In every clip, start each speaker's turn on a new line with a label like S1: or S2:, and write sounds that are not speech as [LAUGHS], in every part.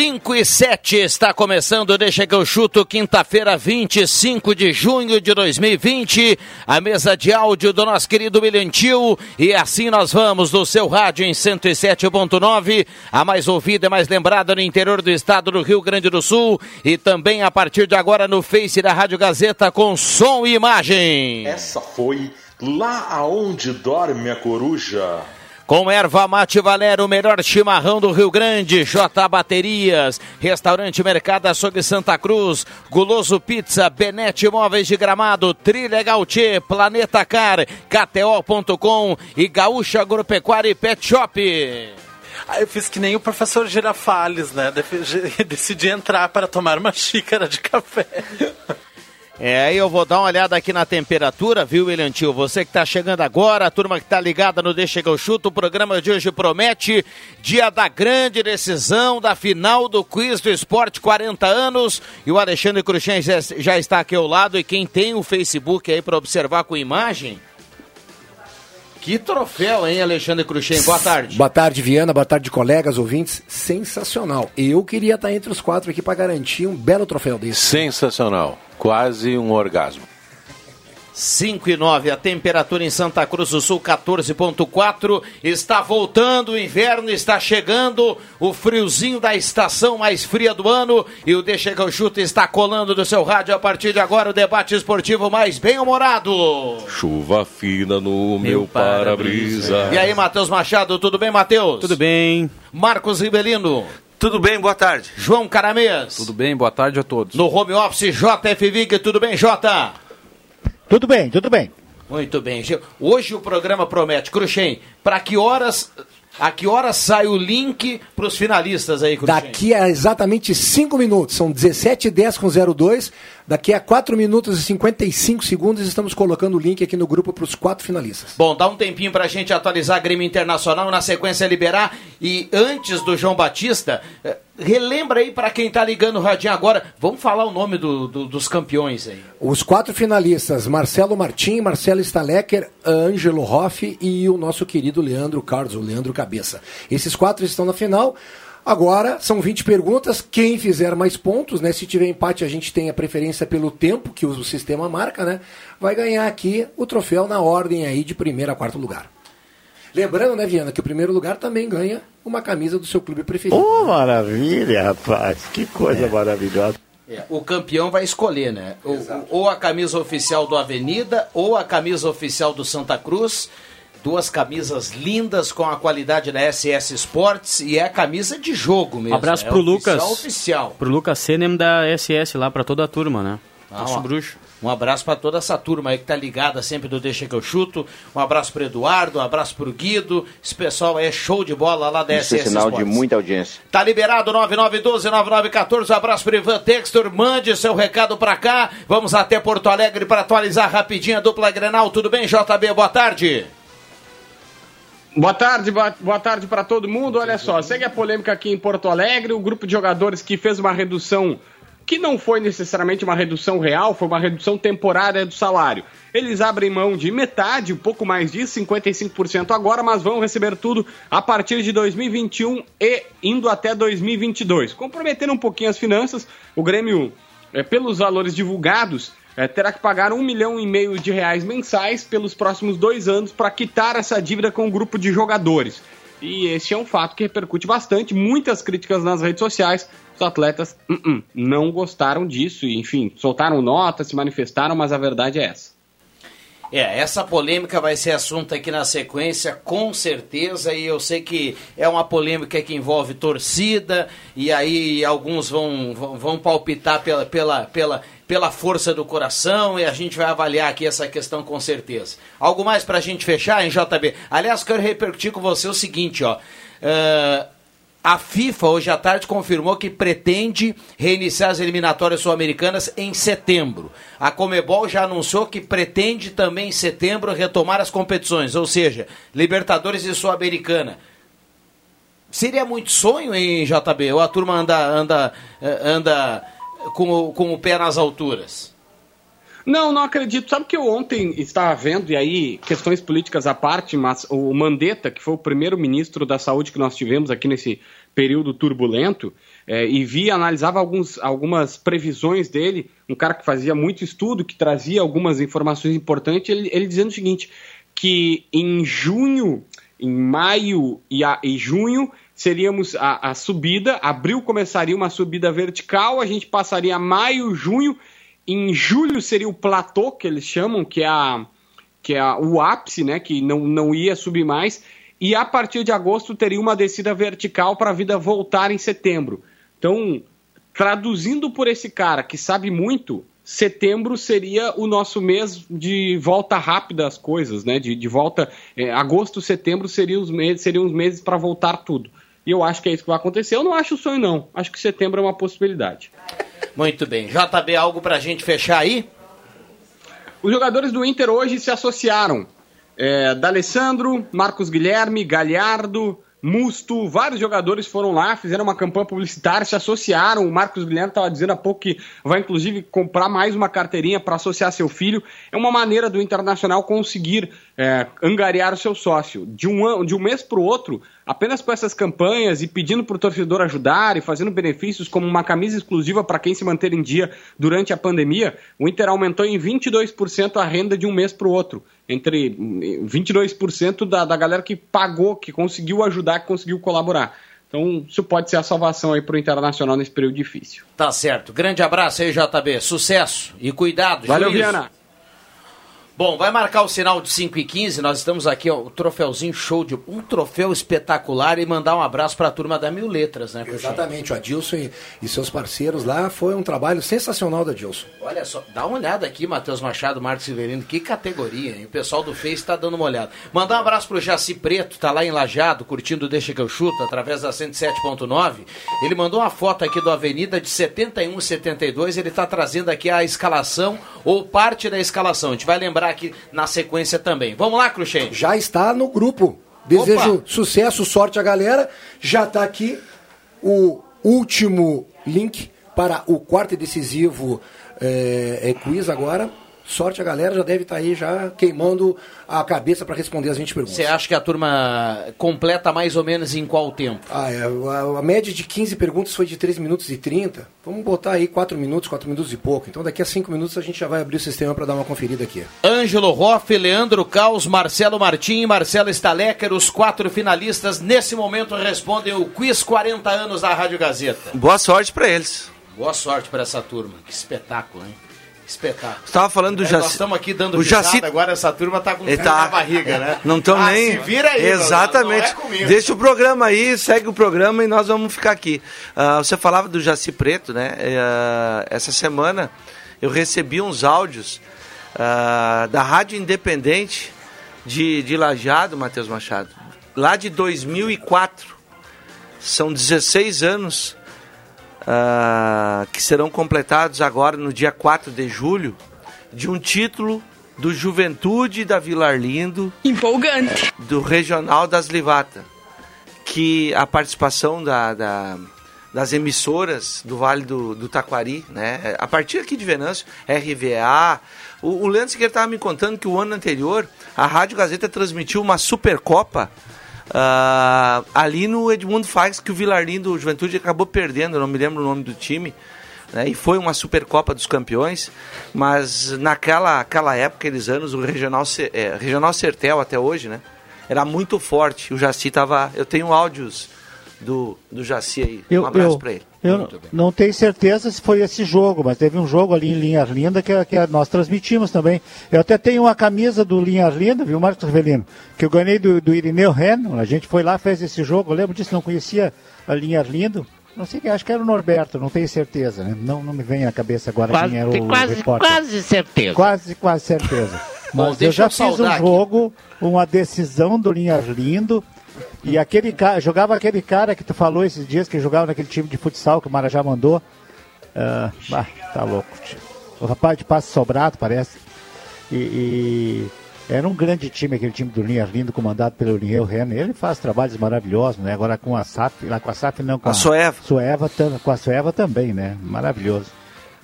S1: Cinco e sete está começando, deixa que eu chuto, quinta-feira, 25 de junho de 2020, a mesa de áudio do nosso querido William Tio, e assim nós vamos do seu rádio em 107.9, a mais ouvida e mais lembrada no interior do estado do Rio Grande do Sul, e também a partir de agora no Face da Rádio Gazeta com som e imagem.
S2: Essa foi lá aonde dorme a coruja.
S1: Com erva mate Valério, o melhor chimarrão do Rio Grande, J Baterias, Restaurante Mercado Açougue Santa Cruz, Guloso Pizza, Benete Imóveis de Gramado, Trilegal T, Planeta Car, KTO.com e Gaúcha Agropecuária e Pet Shop.
S3: Aí eu fiz que nem o professor Girafales, né? [LAUGHS] Decidi entrar para tomar uma xícara de café.
S1: É, aí eu vou dar uma olhada aqui na temperatura, viu, William Tio? Você que está chegando agora, a turma que está ligada no Deixa que eu chuto, o programa de hoje promete dia da grande decisão da final do Quiz do Esporte 40 anos. E o Alexandre Cruxem já, já está aqui ao lado. E quem tem o Facebook aí para observar com imagem. Que troféu, hein, Alexandre Cruxem? Boa tarde.
S4: Boa tarde, Viana. Boa tarde, colegas, ouvintes. Sensacional. Eu queria estar entre os quatro aqui para garantir um belo troféu desse.
S5: Sensacional. Quase um orgasmo.
S1: 5 e 9, a temperatura em Santa Cruz do Sul 14.4. Está voltando o inverno, está chegando o friozinho da estação mais fria do ano. E o Deixa que eu chuto está colando do seu rádio a partir de agora o debate esportivo mais bem-humorado.
S5: Chuva fina no meu, meu para-brisa.
S1: E aí, Matheus Machado, tudo bem, Matheus?
S6: Tudo bem.
S1: Marcos Ribelino.
S7: Tudo bem, boa tarde.
S1: João Caramês.
S6: Tudo bem, boa tarde a todos.
S1: No home office, JF Vig, tudo bem, Jota?
S8: Tudo bem, tudo bem.
S1: Muito bem. Hoje o programa promete. Cruxem, para que horas a que horas sai o link para os finalistas aí, Cruxem?
S4: Daqui a exatamente 5 minutos, são 17 10 com 02. Daqui a 4 minutos e 55 segundos estamos colocando o link aqui no grupo para os quatro finalistas.
S1: Bom, dá um tempinho para a gente atualizar a Grêmio Internacional, na sequência liberar. E antes do João Batista, eh, relembra aí para quem está ligando o radinho agora, vamos falar o nome do, do, dos campeões aí.
S4: Os quatro finalistas, Marcelo Martim, Marcelo Stalecker, Ângelo Hoff e o nosso querido Leandro Carlos, o Leandro Cabeça. Esses quatro estão na final. Agora, são 20 perguntas. Quem fizer mais pontos, né? Se tiver empate, a gente tem a preferência pelo tempo que o sistema marca, né? Vai ganhar aqui o troféu na ordem aí de primeiro a quarto lugar. Lembrando, né, Viana, que o primeiro lugar também ganha uma camisa do seu clube preferido.
S8: Oh, maravilha, rapaz. Que coisa é. maravilhosa.
S1: É, o campeão vai escolher, né? O, ou a camisa oficial do Avenida, ou a camisa oficial do Santa Cruz Duas camisas lindas com a qualidade da SS Sports e é a camisa de jogo mesmo.
S6: Um abraço
S1: é
S6: pro Lucas.
S1: Oficial.
S6: Pro Lucas Senem da SS lá, para toda a turma, né?
S1: Ah, Nosso bruxo. Um abraço para toda essa turma aí que tá ligada sempre do Deixa que eu chuto. Um abraço pro Eduardo, um abraço pro Guido. Esse pessoal aí é show de bola lá da
S7: Isso SS é sinal Sports. de muita audiência.
S1: Tá liberado 9912-9914. Um abraço pro Ivan Textor. Mande seu recado para cá. Vamos até Porto Alegre para atualizar rapidinho a dupla Grenal. Tudo bem, JB? Boa tarde.
S9: Boa tarde, boa, tarde para todo mundo. Olha só, segue a polêmica aqui em Porto Alegre. O grupo de jogadores que fez uma redução que não foi necessariamente uma redução real, foi uma redução temporária do salário. Eles abrem mão de metade, um pouco mais disso, 55% agora, mas vão receber tudo a partir de 2021 e indo até 2022. Comprometendo um pouquinho as finanças, o Grêmio, é, pelos valores divulgados, é, terá que pagar um milhão e meio de reais mensais pelos próximos dois anos para quitar essa dívida com o grupo de jogadores. E esse é um fato que repercute bastante, muitas críticas nas redes sociais. Os atletas uh -uh, não gostaram disso, e, enfim, soltaram notas, se manifestaram, mas a verdade é essa.
S1: É, essa polêmica vai ser assunto aqui na sequência, com certeza, e eu sei que é uma polêmica que envolve torcida, e aí alguns vão, vão, vão palpitar pela, pela, pela, pela força do coração, e a gente vai avaliar aqui essa questão com certeza. Algo mais pra gente fechar, em JB? Aliás, quero repercutir com você o seguinte, ó. Uh, a FIFA hoje à tarde confirmou que pretende reiniciar as eliminatórias sul-americanas em setembro. A Comebol já anunciou que pretende também em setembro retomar as competições, ou seja, Libertadores e Sul-Americana. Seria muito sonho em JB? Ou a turma anda, anda, anda com, com o pé nas alturas?
S9: Não, não acredito. Sabe que eu ontem estava vendo, e aí, questões políticas à parte, mas o Mandetta, que foi o primeiro ministro da saúde que nós tivemos aqui nesse período turbulento, é, e vi, analisava alguns, algumas previsões dele, um cara que fazia muito estudo, que trazia algumas informações importantes, ele, ele dizendo o seguinte, que em junho, em maio e, a, e junho, seríamos a, a subida, abril começaria uma subida vertical, a gente passaria maio, junho, em julho seria o platô, que eles chamam, que é, a, que é a, o ápice, né, que não, não ia subir mais, e a partir de agosto teria uma descida vertical para a vida voltar em setembro. Então, traduzindo por esse cara que sabe muito, setembro seria o nosso mês de volta rápida às coisas, né? De, de volta. É, agosto, setembro seriam os meses, seriam os meses para voltar tudo. E eu acho que é isso que vai acontecer. Eu não acho sonho, não. Acho que setembro é uma possibilidade.
S1: Muito bem. JB, algo para a gente fechar aí?
S9: Os jogadores do Inter hoje se associaram. É, D'Alessandro, Marcos Guilherme, Galhardo, Musto, vários jogadores foram lá, fizeram uma campanha publicitária, se associaram. O Marcos Guilherme estava dizendo há pouco que vai inclusive comprar mais uma carteirinha para associar seu filho. É uma maneira do Internacional conseguir é, angariar o seu sócio. De um, de um mês para o outro, apenas com essas campanhas e pedindo para o torcedor ajudar e fazendo benefícios como uma camisa exclusiva para quem se manter em dia durante a pandemia, o Inter aumentou em 22% a renda de um mês para o outro entre 22% da, da galera que pagou, que conseguiu ajudar, que conseguiu colaborar. Então, isso pode ser a salvação aí para o Internacional nesse período difícil.
S1: Tá certo. Grande abraço aí, JB. Sucesso e cuidado.
S9: Valeu, juízo. Viana.
S1: Bom, vai marcar o sinal de 5 e 15 nós estamos aqui, ó, o troféuzinho show de um troféu espetacular e mandar um abraço para a turma da Mil Letras, né?
S4: Exatamente, o Adilson e, e, seus parceiros lá, foi um trabalho sensacional da Adilson.
S1: Olha só, dá uma olhada aqui, Matheus Machado, Marcos Silverino, que categoria, hein? O pessoal do Face está dando uma olhada. Mandar um abraço pro Jaci Preto, tá lá em Lajado, curtindo Deixa que eu chuto, através da 107.9. Ele mandou uma foto aqui do Avenida de 71 72, ele tá trazendo aqui a escalação ou parte da escalação. A gente vai lembrar aqui na sequência também. Vamos lá, Cruxem?
S4: Já está no grupo. Desejo Opa. sucesso, sorte a galera. Já está aqui o último link para o quarto e decisivo é, é quiz agora. Sorte a galera, já deve estar tá aí já queimando a cabeça para responder as 20 perguntas.
S1: Você acha que a turma completa mais ou menos em qual tempo?
S4: Ah, é, a, a, média de 15 perguntas foi de 3 minutos e 30. Vamos botar aí 4 minutos, 4 minutos e pouco. Então daqui a 5 minutos a gente já vai abrir o sistema para dar uma conferida aqui.
S1: Ângelo Hoff, Leandro Caos, Marcelo Martim e Marcelo Stalecker, os quatro finalistas, nesse momento respondem o quiz 40 anos da Rádio Gazeta.
S10: Boa sorte para eles.
S1: Boa sorte para essa turma. Que espetáculo, hein? Espetáculo.
S10: Estava falando do
S1: é,
S10: Jaci.
S1: Nós estamos aqui dando o Jaci... agora essa turma está com
S10: tá. na
S1: barriga, né?
S10: Não estão
S1: ah,
S10: nem.
S1: Se vira aí,
S10: Exatamente.
S1: Não, não é
S10: Deixa o programa aí, segue o programa e nós vamos ficar aqui. Uh, você falava do Jaci Preto, né? Uh, essa semana eu recebi uns áudios uh, da Rádio Independente de, de Lajeado, Matheus Machado, lá de 2004. São 16 anos uh, que serão completados agora no dia 4 de julho, de um título do Juventude da Vila Arlindo.
S11: Empolgante.
S10: Do Regional das Livata. Que a participação da, da, das emissoras do Vale do, do Taquari, né? A partir aqui de Venâncio, RVA. O, o Leandro Siqueira estava me contando que o ano anterior a Rádio Gazeta transmitiu uma Supercopa Uh, ali no Edmundo Fax, que o Vilarino do Juventude acabou perdendo, não me lembro o nome do time. né, e foi uma Supercopa dos Campeões, mas naquela aquela época, aqueles anos, o Regional, é, Regional Sertel até hoje, né, era muito forte. O Jaci tava. Eu tenho áudios do, do Jaci aí.
S11: Eu,
S10: um abraço
S11: eu,
S10: pra ele.
S11: Eu não tenho certeza se foi esse jogo, mas teve um jogo ali em Linhas Linda que, que nós transmitimos também. Eu até tenho uma camisa do Linhas Linda, viu, Marcos Rivelino? Que eu ganhei do, do Irineu Ren. A gente foi lá, fez esse jogo. Eu lembro disso, não conhecia a Linhas Lindo. Não sei acho que era o Norberto, não tenho certeza, né? Não, não me vem à cabeça agora
S12: Quase-
S11: quem era o
S12: quase-
S11: repórter.
S12: quase certeza.
S11: Quase, quase certeza. [LAUGHS]
S12: Bom,
S11: Mas eu
S12: deixa
S11: já
S12: eu
S11: fiz um
S12: saudar aqui.
S11: jogo, uma decisão do Linhas Lindo. E aquele cara, jogava aquele cara que tu falou esses dias, que jogava naquele time de futsal que o Marajá mandou. Ah, bah, tá louco. tio. O rapaz de passe sobrado, parece. E, e era um grande time, aquele time do Linhas Lindo, comandado pelo Linheu Renner. Ele faz trabalhos maravilhosos, né? Agora com a SAF, lá com a SAF não, com
S10: A Soeva.
S11: Soeva tam- com a Soeva também, né? Maravilhoso.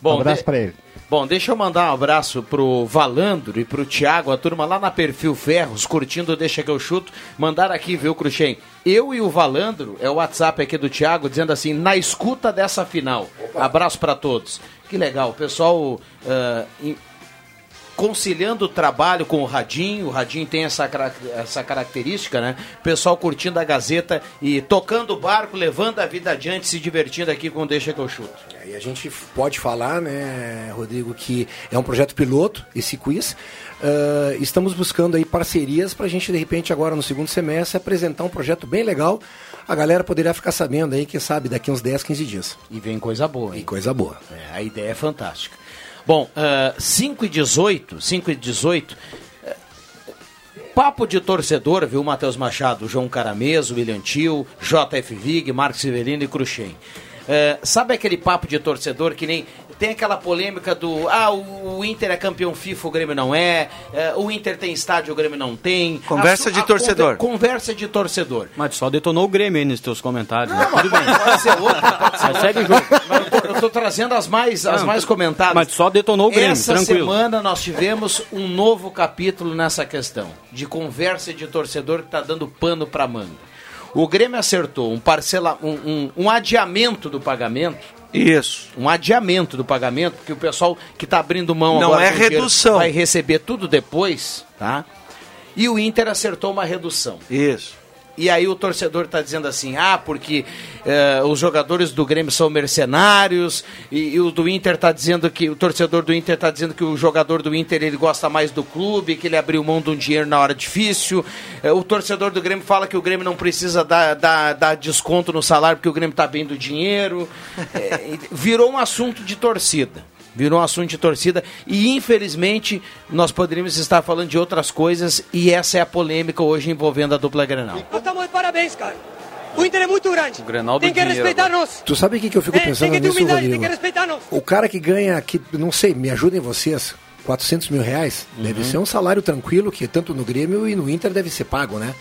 S1: Bom,
S11: um abraço
S1: de-
S11: pra ele.
S1: Bom, deixa eu mandar um abraço pro Valandro e pro Thiago, a turma lá na Perfil Ferros, curtindo Deixa que eu chuto. Mandaram aqui, viu, Cruxem? Eu e o Valandro, é o WhatsApp aqui do Thiago, dizendo assim, na escuta dessa final. Abraço pra todos. Que legal, o pessoal em- conciliando o trabalho com o Radinho, o Radinho tem essa, essa característica, né? O pessoal curtindo a Gazeta e tocando o barco, levando a vida adiante, se divertindo aqui com o Deixa que eu chuto.
S4: E a gente pode falar, né, Rodrigo, que é um projeto piloto, esse quiz. Ah, estamos buscando aí parcerias para a gente, de repente, agora no segundo semestre, apresentar um projeto bem legal. A galera poderia ficar sabendo aí, quem sabe, daqui uns 10, 15 dias.
S1: E vem coisa boa, hein?
S4: E coisa boa.
S1: É, a ideia é fantástica. Bom, ah, 5 e 18, 5 e 18, eh, papo de torcedor, viu, Matheus Machado, João Carameso, William Tio, JF Vig, Marcos Severino e Cruxem. Eh, sabe aquele papo de torcedor que nem. Tem aquela polêmica do. Ah, o, o Inter é campeão FIFA, o Grêmio não é. eh, o Inter tem estádio, o Grêmio não tem.
S10: Conversa
S1: A
S10: de
S1: a
S10: torcedor.
S1: conver- conversa de torcedor.
S6: Mas só detonou o Grêmio aí nos teus comentários. né? Tudo bem.
S1: Pode ser outra, pode ser
S6: Mas segue o jogo.
S1: Mas eu tô- Eu tô trazendo as mais, as
S6: Não,
S1: mais comentadas.
S6: Mas só detonou o Grêmio,
S1: Essa
S6: tranquilo.
S1: semana nós tivemos um novo capítulo nessa questão de conversa de torcedor que está dando pano para manga. O Grêmio acertou um, parcela, um, um- um adiamento do pagamento.
S10: Isso.
S1: Um adiamento do pagamento, porque o pessoal que está abrindo mão
S10: Não
S1: agora
S10: é redução.
S1: vai receber tudo depois, tá? E o Inter acertou uma redução.
S10: Isso.
S1: E aí o torcedor está dizendo assim, ah, porque eh, os jogadores do Grêmio são mercenários, e, e o do Inter está dizendo que, o torcedor do Inter está dizendo que o jogador do Inter ele gosta mais do clube, que ele abriu mão de um dinheiro na hora difícil. Eh, o torcedor do Grêmio fala que o Grêmio não precisa dar, dar, dar desconto no salário porque o Grêmio está bem do dinheiro. Eh, virou um assunto de torcida. Virou um assunto de torcida e infelizmente nós poderíamos estar falando de outras coisas e essa é a polêmica hoje envolvendo a dupla Grenal.
S13: Nós estamos de parabéns, cara. O Inter é muito grande.
S1: O Grenal do
S13: tem que
S1: dinheiro
S13: respeitar
S1: agora.
S13: nós.
S4: Tu sabe o que, que eu fico
S13: É,
S4: pensando
S13: tem que ter
S4: nisso,
S13: humildade, tem que respeitar nós.
S4: O cara que ganha, que, não sei, me ajudem vocês, 400 mil reais, deve
S1: Uhum.
S4: ser um salário tranquilo que tanto no Grêmio e no Inter deve ser pago, né?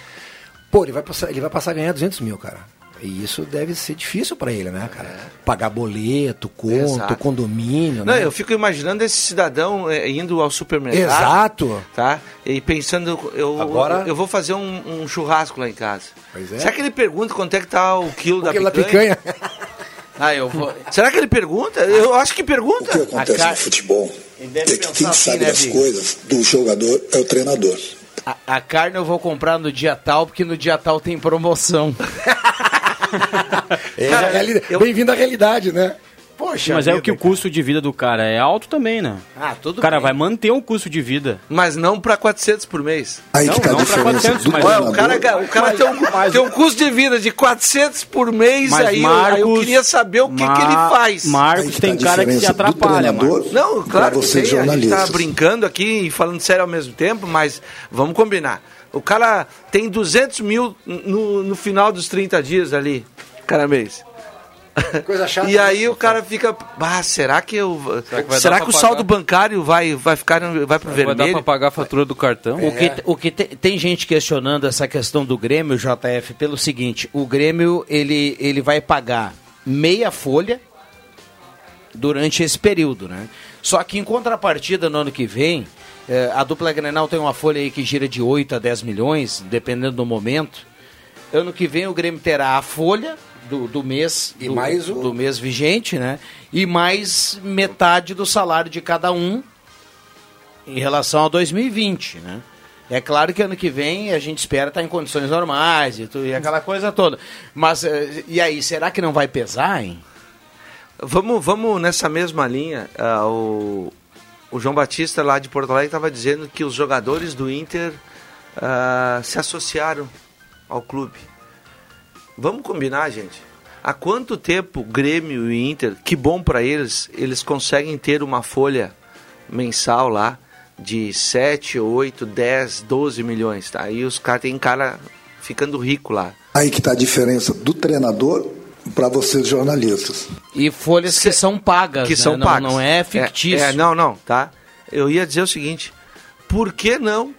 S4: Pô, ele vai passar, ele vai passar a ganhar 200 mil, cara. E isso deve ser difícil pra ele, né, cara? Pagar boleto, conto,
S10: Exato.
S4: condomínio,
S10: Não,
S4: né?
S10: eu fico imaginando esse cidadão eh, indo ao supermercado.
S4: Exato.
S10: Tá? E pensando, eu,
S4: Agora-
S10: eu, vou fazer um, um churrasco lá em casa.
S4: Pois é.
S10: Será que ele pergunta quanto é que tá o quilo da
S4: quilo da
S10: picanha? [LAUGHS]
S1: Ah, eu vou.
S10: Será que ele pergunta? Eu acho que pergunta.
S14: O que acontece no futebol é que quem sabe das coisas do jogador é o treinador.
S1: A, a carne eu vou comprar no dia tal, porque no dia tal tem promoção. [LAUGHS]
S4: É a realidade- Bem-vindo à realidade, né?
S1: Poxa,
S6: Mas é o
S1: vida,
S6: que o custo de vida do cara é alto também, né?
S1: Ah, tudo
S6: O cara
S1: bem.
S6: vai manter um custo de vida.
S10: Mas não para 400 por mês.
S14: Aí
S6: Não,
S14: que tá a
S6: não pra
S14: diferença
S6: 400,
S14: do
S6: mas-
S10: Olha, o cara, o cara tem, um, tem um custo de vida de 400 por mês,
S6: Mas
S10: aí, eu, aí eu
S6: Marcos-
S10: queria saber o que, que ele faz.
S6: Marcos tem
S14: tá a
S6: cara que se atrapalha, Marcos.
S10: Não, claro que tem, a gente tá brincando aqui e falando sério ao mesmo tempo, mas vamos combinar. O cara tem 200 mil no, no final dos 30 dias ali, cada mês.
S4: Coisa chata. [LAUGHS]
S10: E aí o cara fica, ah, será que eu, será
S6: que
S10: que,
S6: vai dar
S10: o saldo
S6: pagar?
S10: bancário vai vai ficar vai pro
S6: Vai dar
S10: vermelho?
S6: pra pagar a fatura do cartão?
S1: O que, o que te- tem gente questionando essa questão do Grêmio, JF, pelo seguinte: o Grêmio ele, ele vai pagar meia folha durante esse período, né? Só que em contrapartida, no ano que vem, eh, a dupla Grenal tem uma folha aí que gira de 8 a 10 milhões, dependendo do momento. Ano que vem o Grêmio terá a folha do, do mês
S4: E
S1: do,
S4: mais o-
S1: do mês vigente, né? E mais metade do salário de cada um em relação a 2020, né? É claro que ano que vem a gente espera estar em condições normais e, tudo, e aquela coisa toda. Mas, eh, e aí, será que não vai pesar, hein?
S10: Vamos, vamos nessa mesma linha. ah, o, o João Batista lá de Porto Alegre estava dizendo que os jogadores do Inter ah, se associaram ao clube. Vamos combinar, gente. Há quanto tempo Grêmio e Inter, que bom para eles, eles conseguem ter uma folha mensal lá de 7, 8, 10, 12 milhões, tá? Aí os caras têm cara ficando rico lá.
S14: Aí que está a diferença do treinador para vocês jornalistas.
S1: E folhas que são pagas,
S10: que
S1: né?
S10: são
S1: não,
S10: pagas.
S1: Não é fictício.
S10: É, é, não, não, tá? Eu ia dizer o seguinte: por que não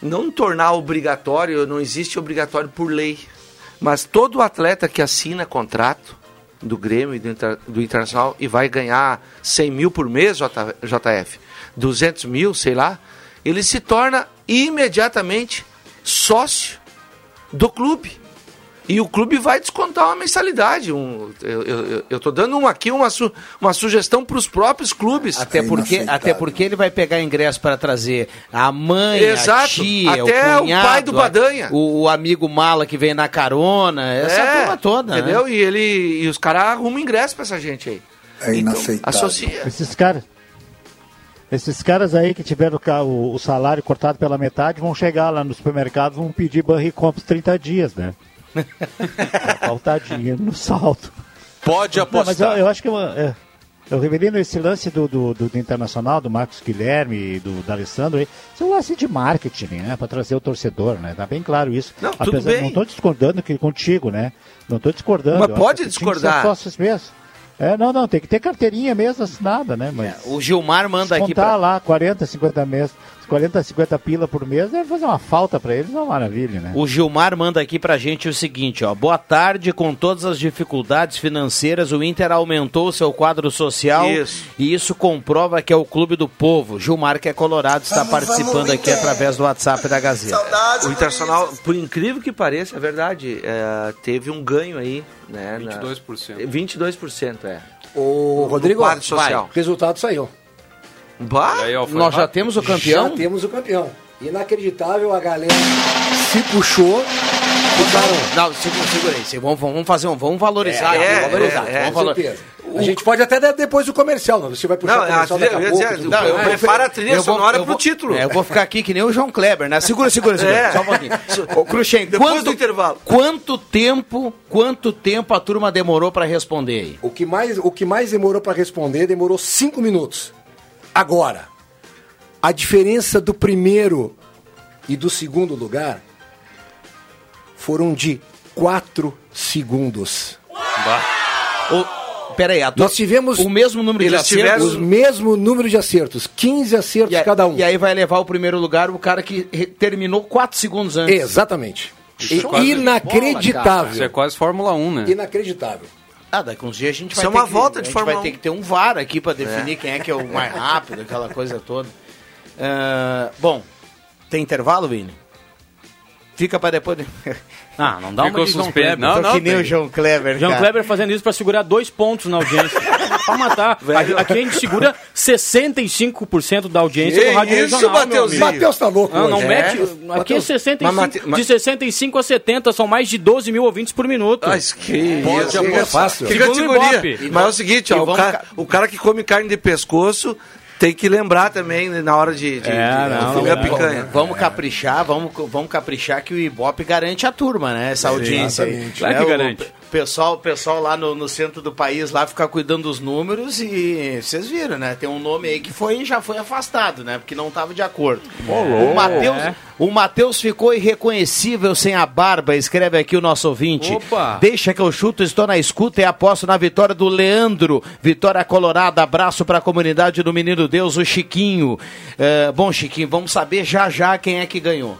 S10: não tornar obrigatório? Não existe obrigatório por lei, mas todo atleta que assina contrato do Grêmio e do, Inter- do Internacional e vai ganhar 100 mil por mês, J- JF, 200 mil, sei lá, ele se torna imediatamente sócio do clube. E o clube vai descontar uma mensalidade. Um, eu, tô dando um aqui uma, su, uma sugestão para os próprios clubes.
S1: Até porque, até porque ele vai pegar ingresso para trazer a mãe,
S10: Exato.
S1: a tia,
S10: Até
S1: o
S10: o
S1: cunhado,
S10: pai do Badanha.
S1: O, o amigo mala que vem na carona, essa
S10: É,
S1: turma toda,
S10: Entendeu?
S1: né?
S10: E, ele, e os caras arrumam ingresso para essa gente aí.
S14: É inaceitável.
S10: Associa.
S11: Esses caras. Esses caras aí que tiveram o, o salário cortado pela metade vão chegar lá no supermercado vão pedir Banri Compos 30 dias, né? Vai faltar dinheiro no saldo.
S3: Pode
S11: Não, mas eu,
S3: apostar.
S11: eu acho que eu, é, eu revelei nesse lance do, do, do- Internacional, do Marcos Guilherme e do, do Alessandro. Isso é um lance de marketing, né? Para trazer o torcedor, né? Tá bem claro isso.
S10: Não, tudo bem.
S11: Não estou discordando que, contigo, né? Não estou discordando.
S10: Mas
S11: Eu
S10: pode discordar.
S11: mesmo. É, não, não, tem que ter carteirinha mesmo assinada, né? Mas
S1: O Gilmar manda aqui pra...
S11: lá 40, 50 mês, 40, 50 pila por mês, deve fazer uma falta para eles, é uma maravilha, né?
S1: O Gilmar manda aqui pra gente o seguinte, ó. Boa tarde, com todas as dificuldades financeiras, o Inter aumentou o seu quadro social
S10: Isso.
S1: e isso comprova que é o clube do povo. Gilmar, que é colorado, está participando aqui através do WhatsApp da Gazeta.
S10: O Internacional, por incrível que pareça, é verdade, é, teve um ganho aí, né? na-
S6: 22%.
S10: 22%, é.
S4: O Rodrigo,
S10: quadro social.
S4: vai, o resultado saiu.
S10: Bah,
S6: Aí, ó,
S1: Nós já temos o campeão?
S4: Já temos o campeão. Inacreditável, a galera se puxou. Ficaram.
S1: Não, segura, segura aí. Vamos, vamos fazer um, vamos valorizar.
S10: É,
S1: vamos valorizar.
S10: é, é,
S1: vamos
S4: Com
S1: valor-
S4: certeza. A gente pode até dar depois do comercial, não? Você vai puxar
S10: Não,
S4: o comercial
S10: eu
S4: daqui a pouco.
S10: dizer, não, eu preparo a trilha
S1: eu vou-
S10: sonora
S1: eu
S10: pro
S1: vou-
S10: título.
S1: é, eu vou ficar aqui que nem o João Kleber, né? Segura, segura, segura.
S10: É.
S1: Só um pouquinho. [LAUGHS] Ô, Cruxem,
S10: Depois
S1: quanto,
S10: do intervalo.
S1: quanto tempo, quanto tempo a turma demorou pra responder aí?
S4: O que mais, o que mais demorou para responder demorou cinco minutos. Agora, a diferença do primeiro e do segundo lugar foram de quatro segundos.
S1: Ô, pera aí, a
S4: Nós tivemos
S1: o mesmo número de acertos.
S4: os mesmo número de acertos, 15 acertos
S1: aí-
S4: cada um.
S1: e aí vai levar o primeiro lugar o cara que terminou 4 segundos antes.
S4: Exatamente.
S6: Isso é quase-
S4: Inacreditável.
S6: Isso é quase Fórmula 1, né?
S4: Inacreditável.
S1: Ah, daqui uns dias a gente
S10: Isso
S1: vai
S10: é
S1: ter
S10: uma
S1: que,
S10: volta
S1: a
S10: de
S1: gente
S10: Fórmula
S1: vai ter
S10: 1.
S1: que ter um VAR aqui pra definir quem é que é o mais [LAUGHS] rápido, aquela coisa toda. Ah, bom, tem intervalo, Vini? Fica pra depois.
S6: Ah, não dá
S1: Ficou
S6: uma de João
S1: suspenso.
S6: Kleber.
S1: Tô
S6: Não, não,
S1: que nem
S6: tem.
S1: o João Kleber,
S6: João
S1: cara.
S6: Kleber fazendo isso pra segurar dois pontos na audiência. [LAUGHS] pra matar.
S10: Velho.
S6: Aqui a gente segura 65% da audiência
S10: Que
S6: do Rádio
S10: isso,
S6: Regional. amigo.
S4: Matheus tá louco
S6: Não, não
S4: hoje.
S6: mete.
S10: É.
S6: Aqui é
S4: Mateus,
S6: 65,
S10: mas mas-
S6: de 65 a 70, são mais de 12 mil ouvintes por minuto.
S10: Mas que
S6: Pode
S10: isso, é fácil. Categoria.
S6: Ibope.
S10: Mas é o seguinte, ó, o,
S1: vamos
S10: cara,
S1: ca-
S10: o cara que come carne de pescoço tem que lembrar também né, na hora de, de,
S6: É,
S10: de-
S6: não,
S10: de
S6: não,
S10: picanha.
S1: Vamos caprichar, vamos, vamos caprichar que o Ibope garante a turma, né? Essa audiência aí.
S4: Exatamente.
S6: Claro que
S1: Né, o
S6: garante.
S1: Pessoal, pessoal lá no, no centro do país lá ficar cuidando dos números e vocês viram, né? Tem um nome aí que foi já foi afastado, né? Porque não estava de acordo. o Matheus,
S6: É.
S1: o Matheus ficou irreconhecível sem a barba, escreve aqui o nosso ouvinte.
S6: Opa.
S1: Deixa que eu chuto, estou na escuta e aposto na vitória do Leandro. Vitória Colorada, abraço para a comunidade do Menino Deus, o Chiquinho. É, bom, Chiquinho, vamos saber já já quem é que ganhou.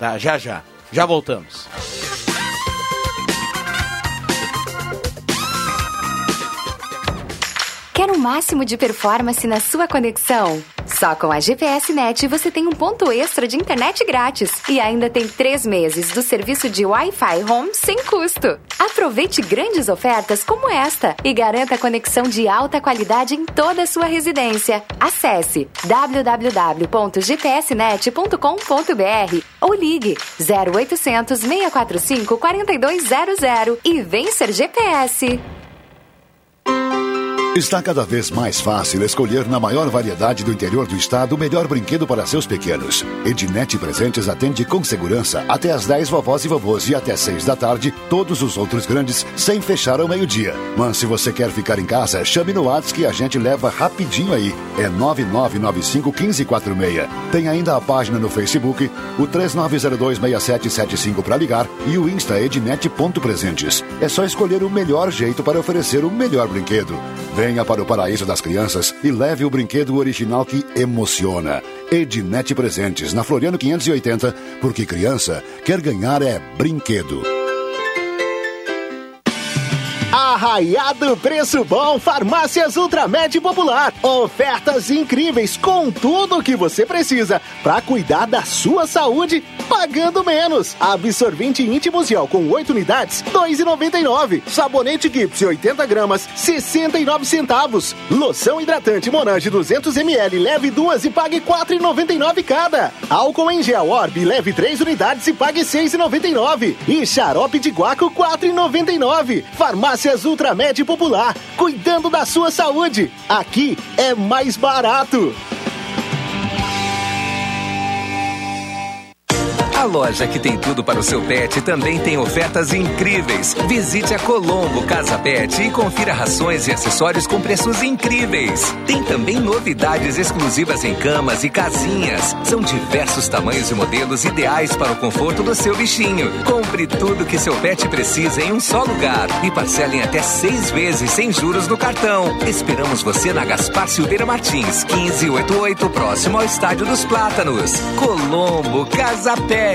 S1: Tá, já já. Já voltamos.
S15: Quer o máximo de performance na sua conexão? Só com a GPS Net você tem um ponto extra de internet grátis e ainda tem três meses do serviço de Wi-Fi Home sem custo. Aproveite grandes ofertas como esta e garanta conexão de alta qualidade em toda a sua residência. Acesse www.gpsnet.com.br ou ligue 0800 645 4200 e vem ser GPS.
S12: Está cada vez mais fácil escolher na maior variedade do interior do estado o melhor brinquedo para seus pequenos. Ednet Presentes atende com segurança até às 10 vovós e vovôs e até 6 da tarde todos os outros grandes sem fechar ao meio-dia. Mas se você quer ficar em casa, chame no WhatsApp que a gente leva rapidinho aí. É 99951546. Tem ainda a página no Facebook, o 39026775 para ligar e o Insta ednet.presentes. É só escolher o melhor jeito para oferecer o melhor brinquedo. Venha para o paraíso das crianças e leve o brinquedo original que emociona. Ednet Presentes, na Floriano 580, porque criança quer ganhar é brinquedo.
S16: Arraiado Preço Bom Farmácias Ultramed Popular. Ofertas incríveis com tudo o que você precisa para cuidar da sua saúde pagando menos. Absorvente íntimo gel com 8 unidades, 2,99. Sabonete Gipsy 80 gramas, 69 centavos. Loção hidratante Monange 200 ml, leve duas e pague 4,99 cada. Álcool em gel Orb, leve 3 unidades e pague 6,99. E xarope de guaco 4,99. Farmácias Ultramed Popular, cuidando da sua saúde. Aqui é mais barato.
S17: A loja que tem tudo para o seu pet também tem ofertas incríveis. Visite a Colombo Casa Pet e confira rações e acessórios com preços incríveis. Tem também novidades exclusivas em camas e casinhas. São diversos tamanhos e modelos ideais para o conforto do seu bichinho. Compre tudo que seu pet precisa em um só lugar e parcelem até seis vezes sem juros no cartão. Esperamos você na Gaspar Silveira Martins, 1588, próximo ao Estádio dos Plátanos. Colombo Casa Pet.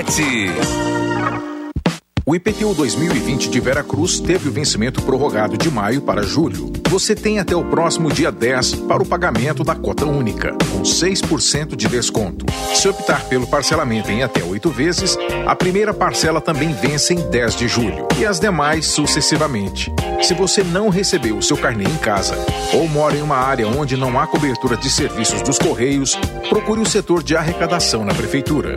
S18: O IPTU 2020 de Veracruz teve o vencimento prorrogado de maio para julho. Você tem até o próximo dia 10 para o pagamento da cota única, com 6% de desconto. Se optar pelo parcelamento em até oito vezes, a primeira parcela também vence em 10 de julho e as demais sucessivamente. Se você não recebeu o seu carnê em casa ou mora em uma área onde não há cobertura de serviços dos Correios, procure o setor de arrecadação na Prefeitura.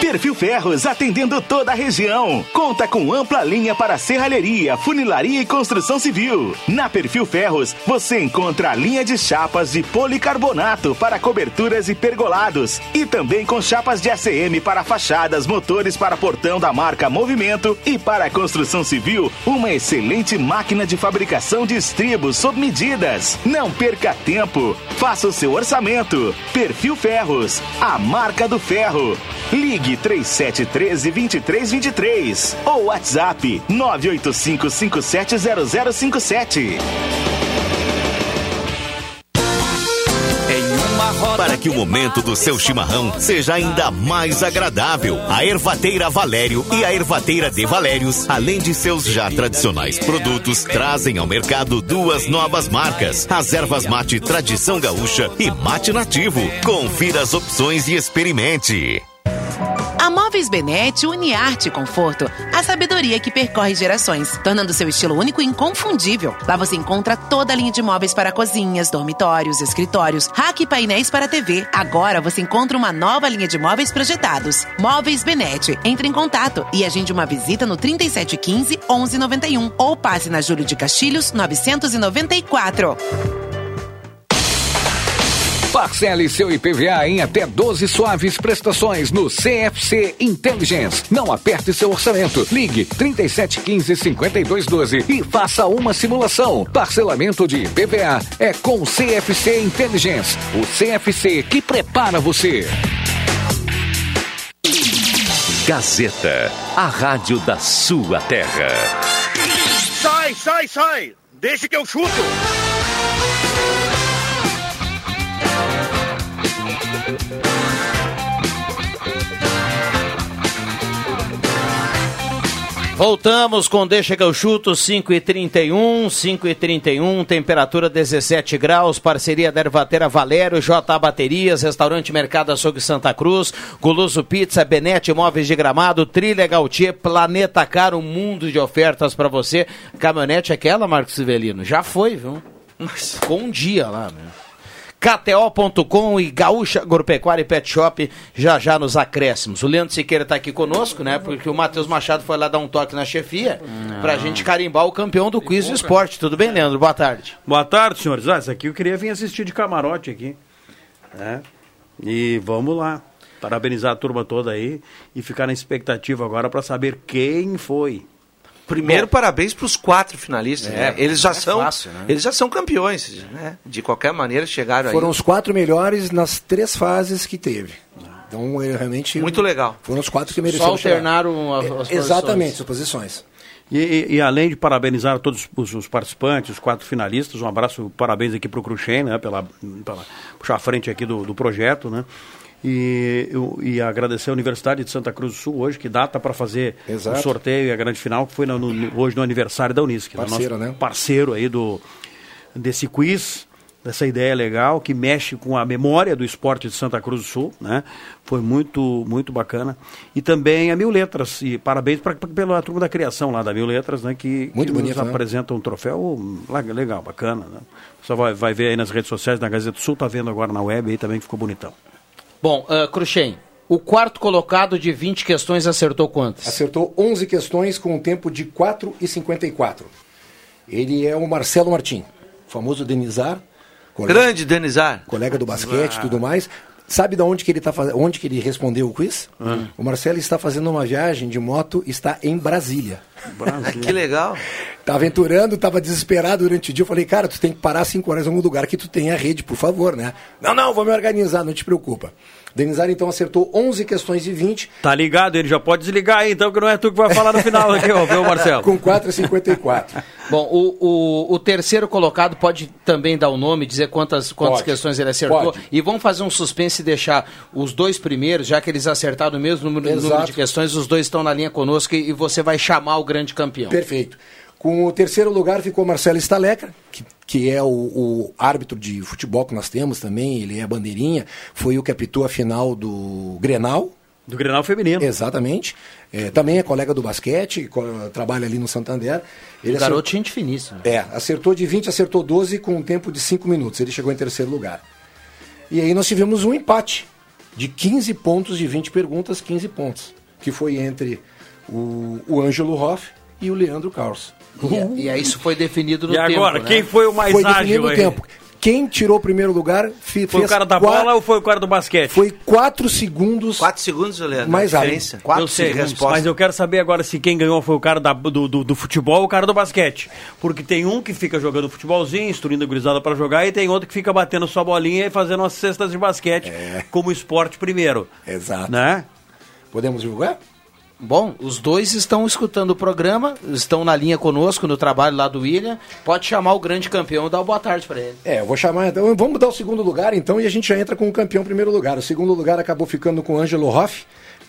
S16: Perfil Ferros, atendendo toda a região. Conta com ampla linha para serralheria, funilaria e construção civil. Na Perfil Ferros, você encontra a linha de chapas de policarbonato para coberturas e pergolados. E também com chapas de ACM para fachadas, motores para portão da marca Movimento e para a construção civil, uma excelente máquina de fabricação de estribos sob medidas. Não perca tempo. Faça o seu orçamento. Perfil Ferros, a marca do ferro. Ligue 3713 2323 ou WhatsApp 985 570057.
S19: Para que o momento do seu chimarrão seja ainda mais agradável, a Ervateira Valério e a Ervateira de Valérios, além de seus já tradicionais produtos, trazem ao mercado duas novas marcas: as ervas mate Tradição Gaúcha e Mate Nativo. Confira as opções e experimente.
S20: A Móveis Benete une arte e conforto, a sabedoria que percorre gerações, tornando seu estilo único e inconfundível. Lá você encontra toda a linha de móveis para cozinhas, dormitórios, escritórios, rack e painéis para TV. Agora você encontra uma nova linha de móveis projetados. Móveis Benete. Entre em contato e agende uma visita no 3715 1191 ou passe na Júlio de Castilhos 994.
S21: Parcele seu IPVA em até 12 suaves prestações no CFC Intelligence. Não aperte seu orçamento. Ligue 3715 5212 e faça uma simulação. Parcelamento de IPVA é com CFC Intelligence. O CFC que prepara você.
S19: Gazeta, a rádio da sua terra.
S22: Sai, sai, sai! Deixa que eu chuto!
S1: Voltamos com Deixa que eu chuto, 5 e 31 5 e 31 temperatura 17 graus, parceria da Ervateira Valério, J Baterias, Restaurante Mercado Açougue Santa Cruz, Guluso Pizza, Benete Móveis de Gramado, Trilha Gautier, Planeta Caro, um mundo de ofertas para você. Caminhonete aquela, Marcos Sivelino? Já foi, viu? Mas ficou um dia lá, né? KTO.com e Gaúcha Agropecuária e Pet Shop já já nos acréscimos. O Leandro Siqueira está aqui conosco, né? Porque o Matheus Machado foi lá dar um toque na chefia para a gente carimbar o campeão do quiz do esporte. Tudo bem, Leandro? Boa tarde.
S6: Boa tarde, senhores. Ah, isso aqui eu queria vir assistir de camarote aqui. né? E vamos lá. Parabenizar a turma toda aí e ficar na expectativa agora para saber quem foi.
S10: Primeiro, parabéns para os quatro finalistas.
S4: É,
S10: né? Eles já
S4: é
S10: são,
S4: fácil, né?
S10: eles já são campeões, né? De qualquer maneira chegaram
S4: Foram
S10: aí.
S4: os quatro melhores nas três fases que teve. Então, é realmente.
S10: Muito legal.
S4: Foram os quatro que mereceram.
S1: Só alternaram as-
S4: chegar.
S1: as
S4: É,
S1: posições.
S4: Exatamente, as posições.
S6: E, e- e além de parabenizar todos os, os participantes, os quatro finalistas, um abraço, parabéns aqui para o Cruxem, né, pela, pela puxar a frente aqui do, do projeto, né? E, eu- e agradecer a Universidade de Santa Cruz do Sul hoje, que data para fazer
S4: Exato.
S6: o sorteio e a grande final, que foi no- no- hoje no aniversário da Unisc. né?
S4: Parceiro,
S6: Nosso
S4: né?
S6: Parceiro aí do, desse quiz, dessa ideia legal, que mexe com a memória do esporte de Santa Cruz do Sul, né? Foi muito, muito bacana. E também a Mil Letras, e parabéns pra, pra- pela turma da criação lá da Mil Letras, né? Que,
S4: Muito
S6: que
S4: bonito,
S6: nos
S4: né?
S6: apresenta um troféu lá- legal, bacana, né? Você vai, vai ver aí nas redes sociais, na Gazeta do Sul, tá vendo agora na web aí também, que ficou bonitão.
S1: Bom, uh, Cruxem, o quarto colocado de 20 questões acertou quantas?
S4: Acertou 11 questões com um tempo de 4 e 54. Ele é o Marcelo Martim, famoso Denizar. colega-
S10: Grande Denizar.
S4: Colega do basquete e tudo mais. Sabe de onde que ele tá faz... onde que ele respondeu o quiz?
S10: Hum.
S4: O Marcelo está fazendo uma viagem de moto, está em Brasília. [LAUGHS]
S10: que legal.
S4: Tá aventurando, tava desesperado durante o dia. Eu falei, cara, tu tem que parar 5 horas em algum lugar que tu tenha rede, por favor, né? Não, não, vou me organizar, não te preocupa. Denizar então acertou 11 questões de 20
S6: Tá ligado? Ele já pode desligar aí, então, que não é tu que vai falar no final aqui, ó, viu, Marcelo?
S4: com 4,54. [LAUGHS]
S1: Bom, o, o, o terceiro colocado pode também dar o nome, dizer quantas, quantas
S4: Pode.
S1: questões ele acertou.
S4: Pode.
S1: E vamos fazer um suspense e deixar os dois primeiros, já que eles acertaram o mesmo número, número de questões, os dois estão na linha conosco e, e você vai chamar o grande campeão.
S4: Perfeito. Com o terceiro lugar ficou Marcelo Stalecker, que, que é o, o árbitro de futebol que nós temos também, ele é bandeirinha, foi o que apitou a final do Grenal.
S6: Do Grenal feminino.
S4: Exatamente. É, também é colega do basquete, trabalha ali no Santander. Ele
S1: Garoto
S4: acertou-
S1: gente finíssima.
S4: É, acertou de 20, acertou 12 com um tempo de 5 minutos. Ele chegou em terceiro lugar. E aí nós tivemos um empate de 15 pontos de 20 perguntas, 15 pontos. Que foi entre o, o Ângelo Hoff e o Leandro Carlos.
S1: E, e aí isso foi definido no
S6: E
S1: tempo.
S6: agora,
S1: né?
S6: quem foi o mais
S4: foi
S6: ágil
S4: definido no
S6: aí?
S4: tempo. Quem tirou o primeiro lugar fi-
S6: Foi o cara da
S4: qua-
S6: bola ou foi o cara do basquete?
S4: Foi 4 segundos.
S10: 4 segundos, Leandro.
S4: Mais
S10: diferença. 4
S6: eu sei,
S10: segundos.
S6: mas eu quero saber agora se quem ganhou foi o cara da- do, do, do futebol ou o cara do basquete. Porque tem um que fica jogando futebolzinho, instruindo a gurizada para jogar, e tem outro que fica batendo sua bolinha e fazendo as cestas de basquete como esporte primeiro.
S4: Exato.
S6: Né?
S4: Podemos divulgar?
S1: Bom, os dois estão escutando o programa, estão na linha conosco no trabalho lá do William. Pode chamar o grande campeão e dar uma boa tarde para ele.
S4: É, eu vou chamar então. Vamos dar o segundo lugar então e a gente já entra com o campeão primeiro lugar. O segundo lugar acabou ficando com o Ângelo Hoff,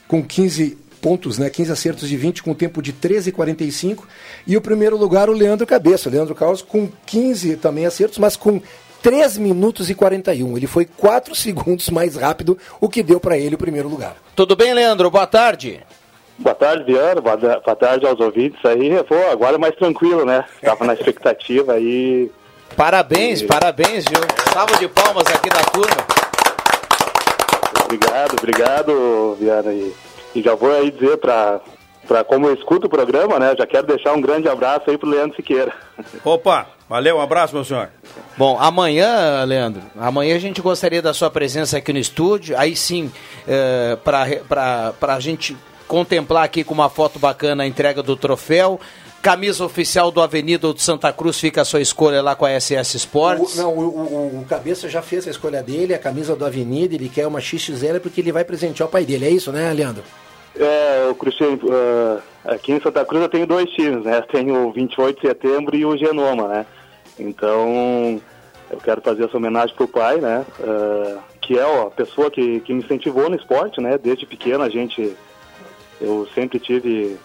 S4: com 15 pontos, né? 15 acertos de 20, com tempo de 13,45. E o primeiro lugar, o Leandro Cabeça. O Leandro Carlos com 15 também acertos, mas com 3 minutos e 41. Ele foi 4 [LAUGHS] segundos mais rápido, o que deu para ele o primeiro lugar.
S1: Tudo bem, Leandro? Boa tarde.
S23: Boa tarde, Viana. Boa, tarde aos ouvintes aí. Pô, agora é mais tranquilo, né? Tava na expectativa aí.
S1: Parabéns, parabéns, viu? Salva de palmas aqui da turma.
S23: Obrigado, obrigado, Viana. E, e já vou aí dizer para pra, como eu escuto o programa, né? Já quero deixar um grande abraço aí pro Leandro Siqueira.
S6: Opa, valeu, um abraço, meu senhor.
S1: Bom, amanhã, Leandro, amanhã a gente gostaria da sua presença aqui no estúdio, aí sim, é, para a gente contemplar aqui com uma foto bacana a entrega do troféu. Camisa oficial do Avenida ou do Santa Cruz, fica a sua escolha lá com a SS Sports.
S4: O, não, o, o, o, Cabeça já fez a escolha dele, a camisa do Avenida, ele quer uma XXL porque ele vai presentear o pai dele, é isso, né, Leandro?
S23: É, o Cristiano, uh, aqui em Santa Cruz eu tenho dois times, né? [LAUGHS] Tenho o 28 de setembro e o Genoma, né? Então, eu quero fazer essa homenagem pro pai, né? Uh, que é ó, a pessoa que, que me incentivou no esporte, né? Desde pequeno a gente, eu sempre tive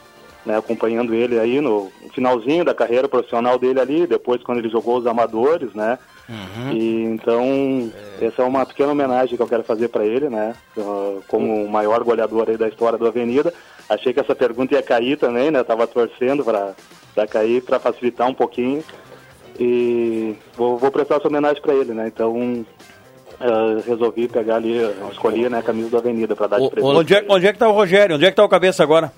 S23: né, acompanhando ele aí no finalzinho da carreira profissional dele ali, depois quando ele jogou os amadores, né? Uhum. E então é. essa é uma pequena homenagem que eu quero fazer para ele, né? Como o maior goleador aí da história do Avenida. Achei que essa pergunta ia cair também, né? tava torcendo para cair para facilitar um pouquinho e vou, vou prestar essa homenagem para ele, né? Então uh, resolvi pegar ali, escolhi né, a camisa do Avenida para dar de presente.
S6: Onde é, onde é que tá o Rogério? Onde é que tá o cabeça agora?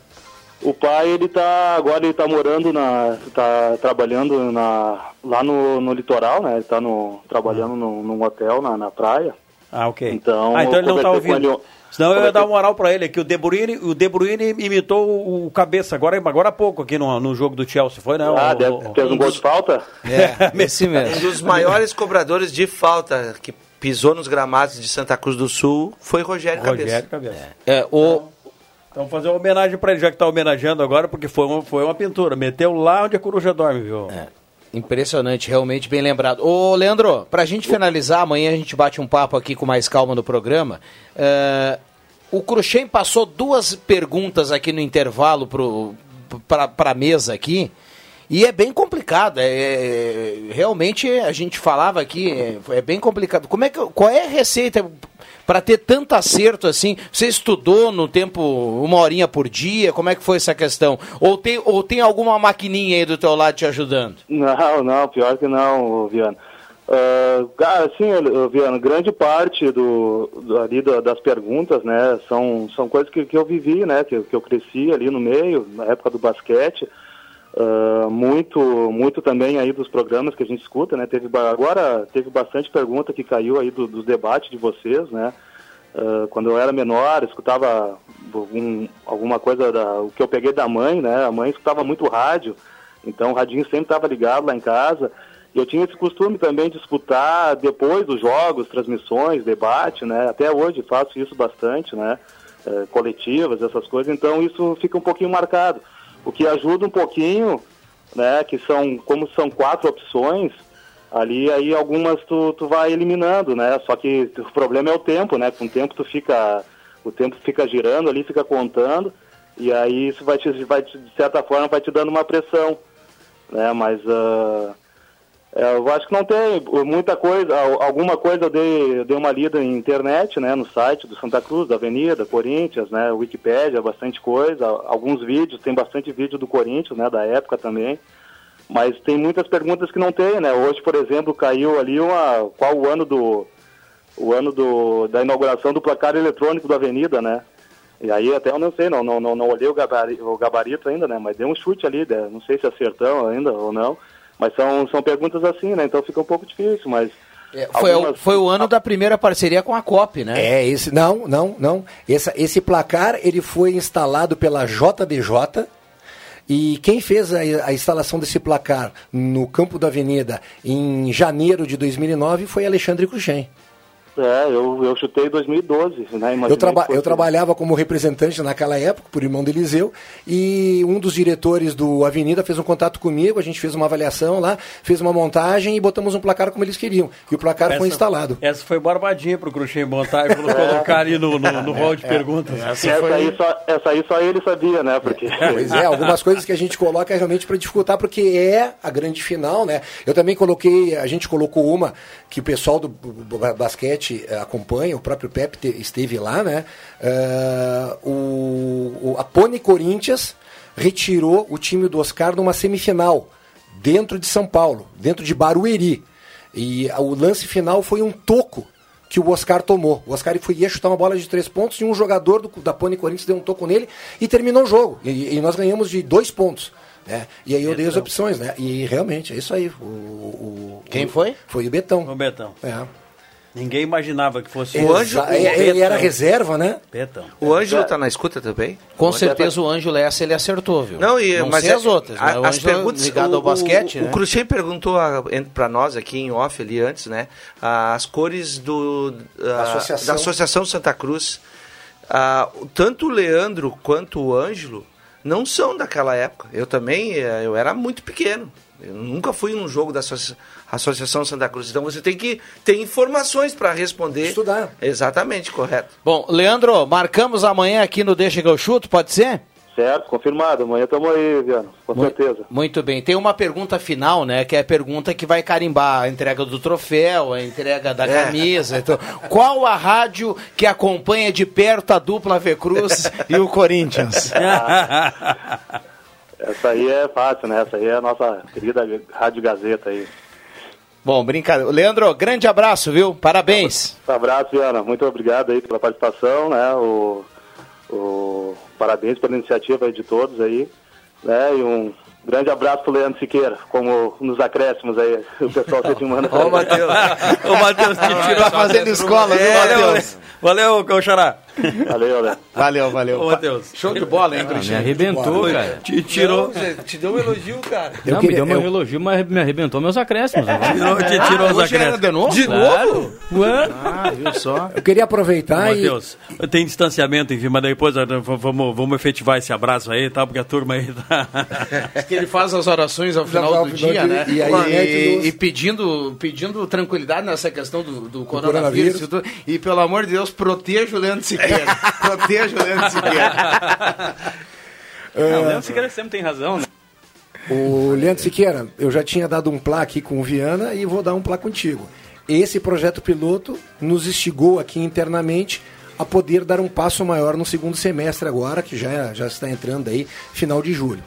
S23: O pai, ele tá, agora ele tá morando na, tá trabalhando na, lá no, no litoral, né? Ele tá no, trabalhando no, num hotel na, na praia.
S6: Ah, ok.
S23: Então,
S6: ah, então ele não tá ouvindo. Ele, Senão eu ia dar uma moral pra ele, que o De Bruyne, o De Bruyne imitou o, o cabeça agora, agora há pouco aqui no, no jogo do Chelsea, foi, né?
S23: Ah,
S6: o,
S23: deve,
S6: o,
S23: fez um gol de falta?
S10: É, esse [LAUGHS] mesmo. Um dos maiores cobradores de falta que pisou nos gramados de Santa Cruz do Sul foi Rogério,
S6: Rogério
S10: Cabeça.
S6: Cabeça.
S1: É, o,
S6: então fazer uma homenagem para ele, já que está homenageando agora, porque foi uma, foi uma pintura. Meteu lá onde a coruja dorme, viu?
S1: É. Impressionante, realmente bem lembrado. Ô, Leandro, para a gente finalizar, amanhã a gente bate um papo aqui com mais calma no programa. Uh, o Cruxem passou duas perguntas aqui no intervalo para a mesa aqui. E é bem complicado. É, é, realmente a gente falava aqui, é, é, bem complicado. Como é que, qual é a receita para ter tanto acerto assim? Você estudou no tempo uma horinha por dia? Como é que foi essa questão? Ou tem, ou tem alguma maquininha aí do teu lado te ajudando?
S23: Não, não, pior que não, Viana. Uh, assim, Viana, grande parte do, do ali do, das perguntas, né, são, são coisas que, que eu vivi, né, que, que eu cresci ali no meio, na época do basquete. Uh, muito, muito também aí dos programas que a gente escuta, né? Teve agora teve bastante pergunta que caiu aí do, dos debates de vocês, né? Uh, quando eu era menor, escutava um, alguma coisa da, o que eu peguei da mãe, né? A mãe escutava muito rádio, então o radinho sempre estava ligado lá em casa. E eu tinha esse costume também de escutar depois dos jogos, transmissões, debate, né? Até hoje faço isso bastante, né? Uh, coletivas, essas coisas. Então isso fica um pouquinho marcado o que ajuda um pouquinho, né, que são, como são quatro opções, ali aí algumas tu, tu vai eliminando, né, só que o problema é o tempo, né, com o tempo tu fica, o tempo fica girando ali, fica contando, e aí isso vai te, vai te, de certa forma, vai te dando uma pressão, né, mas... Uh, eu acho que não tem muita coisa, alguma coisa eu dei, uma lida em internet, né, no site do Santa Cruz, da Avenida, Corinthians, né, Wikipédia, bastante coisa, alguns vídeos, tem bastante vídeo do Corinthians, né, da época também, mas tem muitas perguntas que não tem, né, hoje, por exemplo, caiu ali uma, qual o ano do, o ano do, da inauguração do placar eletrônico da Avenida, né, e aí até eu não sei, não, não, não, não olhei o gabarito, o gabarito ainda, né, mas deu um chute ali, né, não sei se acertão ainda ou não, mas são, são perguntas assim, né? Então fica um pouco difícil, mas.
S1: É, foi, algumas... foi o ano da primeira parceria com a COP, né?
S4: É, esse. Não, não, não. Esse, esse placar ele foi instalado pela JBJ. E quem fez a, a, instalação desse placar no campo da Avenida em janeiro de 2009 foi Alexandre Cruxem.
S23: É, eu, eu chutei em 2012, né?
S4: eu, traba eu trabalhava como representante naquela época, por irmão do Eliseu, e um dos diretores do Avenida fez um contato comigo, a gente fez uma avaliação lá, fez uma montagem e botamos um placar como eles queriam. E o placar essa, foi instalado.
S6: Essa foi barbadinha pro Cruxem montar e colocar ali no, no, no hall de é, perguntas.
S23: Essa, essa, foi... aí só, essa aí só ele sabia, né? Porque...
S4: É, [LAUGHS] pois é, algumas coisas que a gente coloca realmente para dificultar, porque é a grande final, né? Eu também coloquei, a gente colocou uma que o pessoal do basquete eh, acompanha, o próprio Pepe esteve lá, né? Uh, o, o, a Pony Corinthians retirou o time do Oscar numa semifinal, dentro de São Paulo, dentro de Barueri. E o lance final foi um toco que o Oscar tomou. O Oscar foi ia chutar uma bola de três pontos e um jogador do, da Pony Corinthians deu um toco nele e terminou o jogo. E, e nós ganhamos de dois pontos. Né? E aí eu dei as opções, né? E realmente, é isso aí. O, o-
S1: Quem
S4: o-
S1: foi?
S4: Foi o Betão.
S6: O Betão.
S4: É.
S6: Ninguém imaginava que fosse
S4: O Anjo- ele era reserva, né?
S6: Betão.
S10: O Ângelo tá na escuta também?
S1: Com
S10: O Ângelo
S1: certeza o Ângelo essa ele acertou, viu?
S10: Não, e,
S1: não
S10: mas
S1: sei
S10: é-
S1: as outras,
S10: a-
S1: mas o
S10: as perguntas
S1: ligado
S10: o,
S1: ao basquete,
S10: o,
S1: né?
S10: O Cruxem perguntou para nós aqui em off ali antes, né? As cores do a-
S4: associação.
S10: da Associação Santa Cruz. Ah, tanto o Leandro quanto o Ângelo não são daquela época. Eu também, eh, eu era muito pequeno. Eu nunca fui num jogo da Associa- Associação Santa Cruz. Então você tem que ter informações para responder.
S4: Estudar.
S10: Exatamente, correto.
S1: Bom, Leandro, marcamos amanhã aqui no Deixa que eu chuto, pode ser?
S23: Certo, confirmado. Amanhã estamos aí, Viano, com certeza.
S1: Muito bem. Tem uma pergunta final, né? Que é a pergunta que vai carimbar a entrega do troféu, a entrega da
S10: É.
S1: camisa. Então, qual a rádio que acompanha de perto a dupla V Cruz [LAUGHS] e o Corinthians? [LAUGHS]
S23: Essa aí é fácil, né? Essa aí é a nossa querida Rádio Gazeta aí.
S1: Bom, brincadeira. Leandro, grande abraço, viu? Parabéns.
S23: Um abraço, Viana. Muito obrigado aí pela participação, né? O, o- parabéns pela iniciativa aí de todos aí, né? E um grande abraço pro Leandro Siqueira, como nos acréscimos aí, o pessoal sempre [LAUGHS] manda.
S10: Ô, Matheus. [LAUGHS]
S6: Ô, Matheus, te tirou
S1: Tá fazendo escola, viu,
S6: valeu,
S1: Matheus?
S6: valeu, Cauxará.
S23: Valeu, né?
S1: Valeu, valeu.
S6: Ô, Matheus.
S1: Show de bola, hein,
S24: Ah, me
S1: Cristiano?
S24: arrebentou, cara.
S6: Te tirou.
S10: te deu um elogio, cara.
S24: Não, me deu
S4: eu-
S24: elogio, mas me arrebentou meus acréscimos. né?
S6: Tirou, te tirou os
S1: Hoje era
S6: acréscimos.
S1: de novo?
S10: De novo?
S24: Ué?
S1: Ah, viu só?
S4: Eu queria aproveitar e.
S6: Matheus, tem distanciamento, enfim, mas depois eh, vamos, vamos efetivar esse abraço aí, tá? Porque a turma aí tá.
S1: que ele faz as orações ao final
S4: ao
S1: do
S4: final
S1: dia,
S4: de-
S1: né?
S4: e aí
S1: e, e pedindo, pedindo tranquilidade nessa questão do, do coronavírus.
S4: coronavírus.
S1: E, tudo. E, pelo amor de Deus, proteja o Leandro Siqueira. Proteja o Leandro Siqueira. [LAUGHS]
S24: Não, o Leandro Siqueira sempre tem razão, né?
S4: O Leandro Siqueira, eu já tinha dado um plá aqui com o Viana e vou dar um plá contigo. Esse projeto piloto nos instigou aqui internamente a poder dar um passo maior no segundo semestre agora, que já, já está entrando aí, final de julho.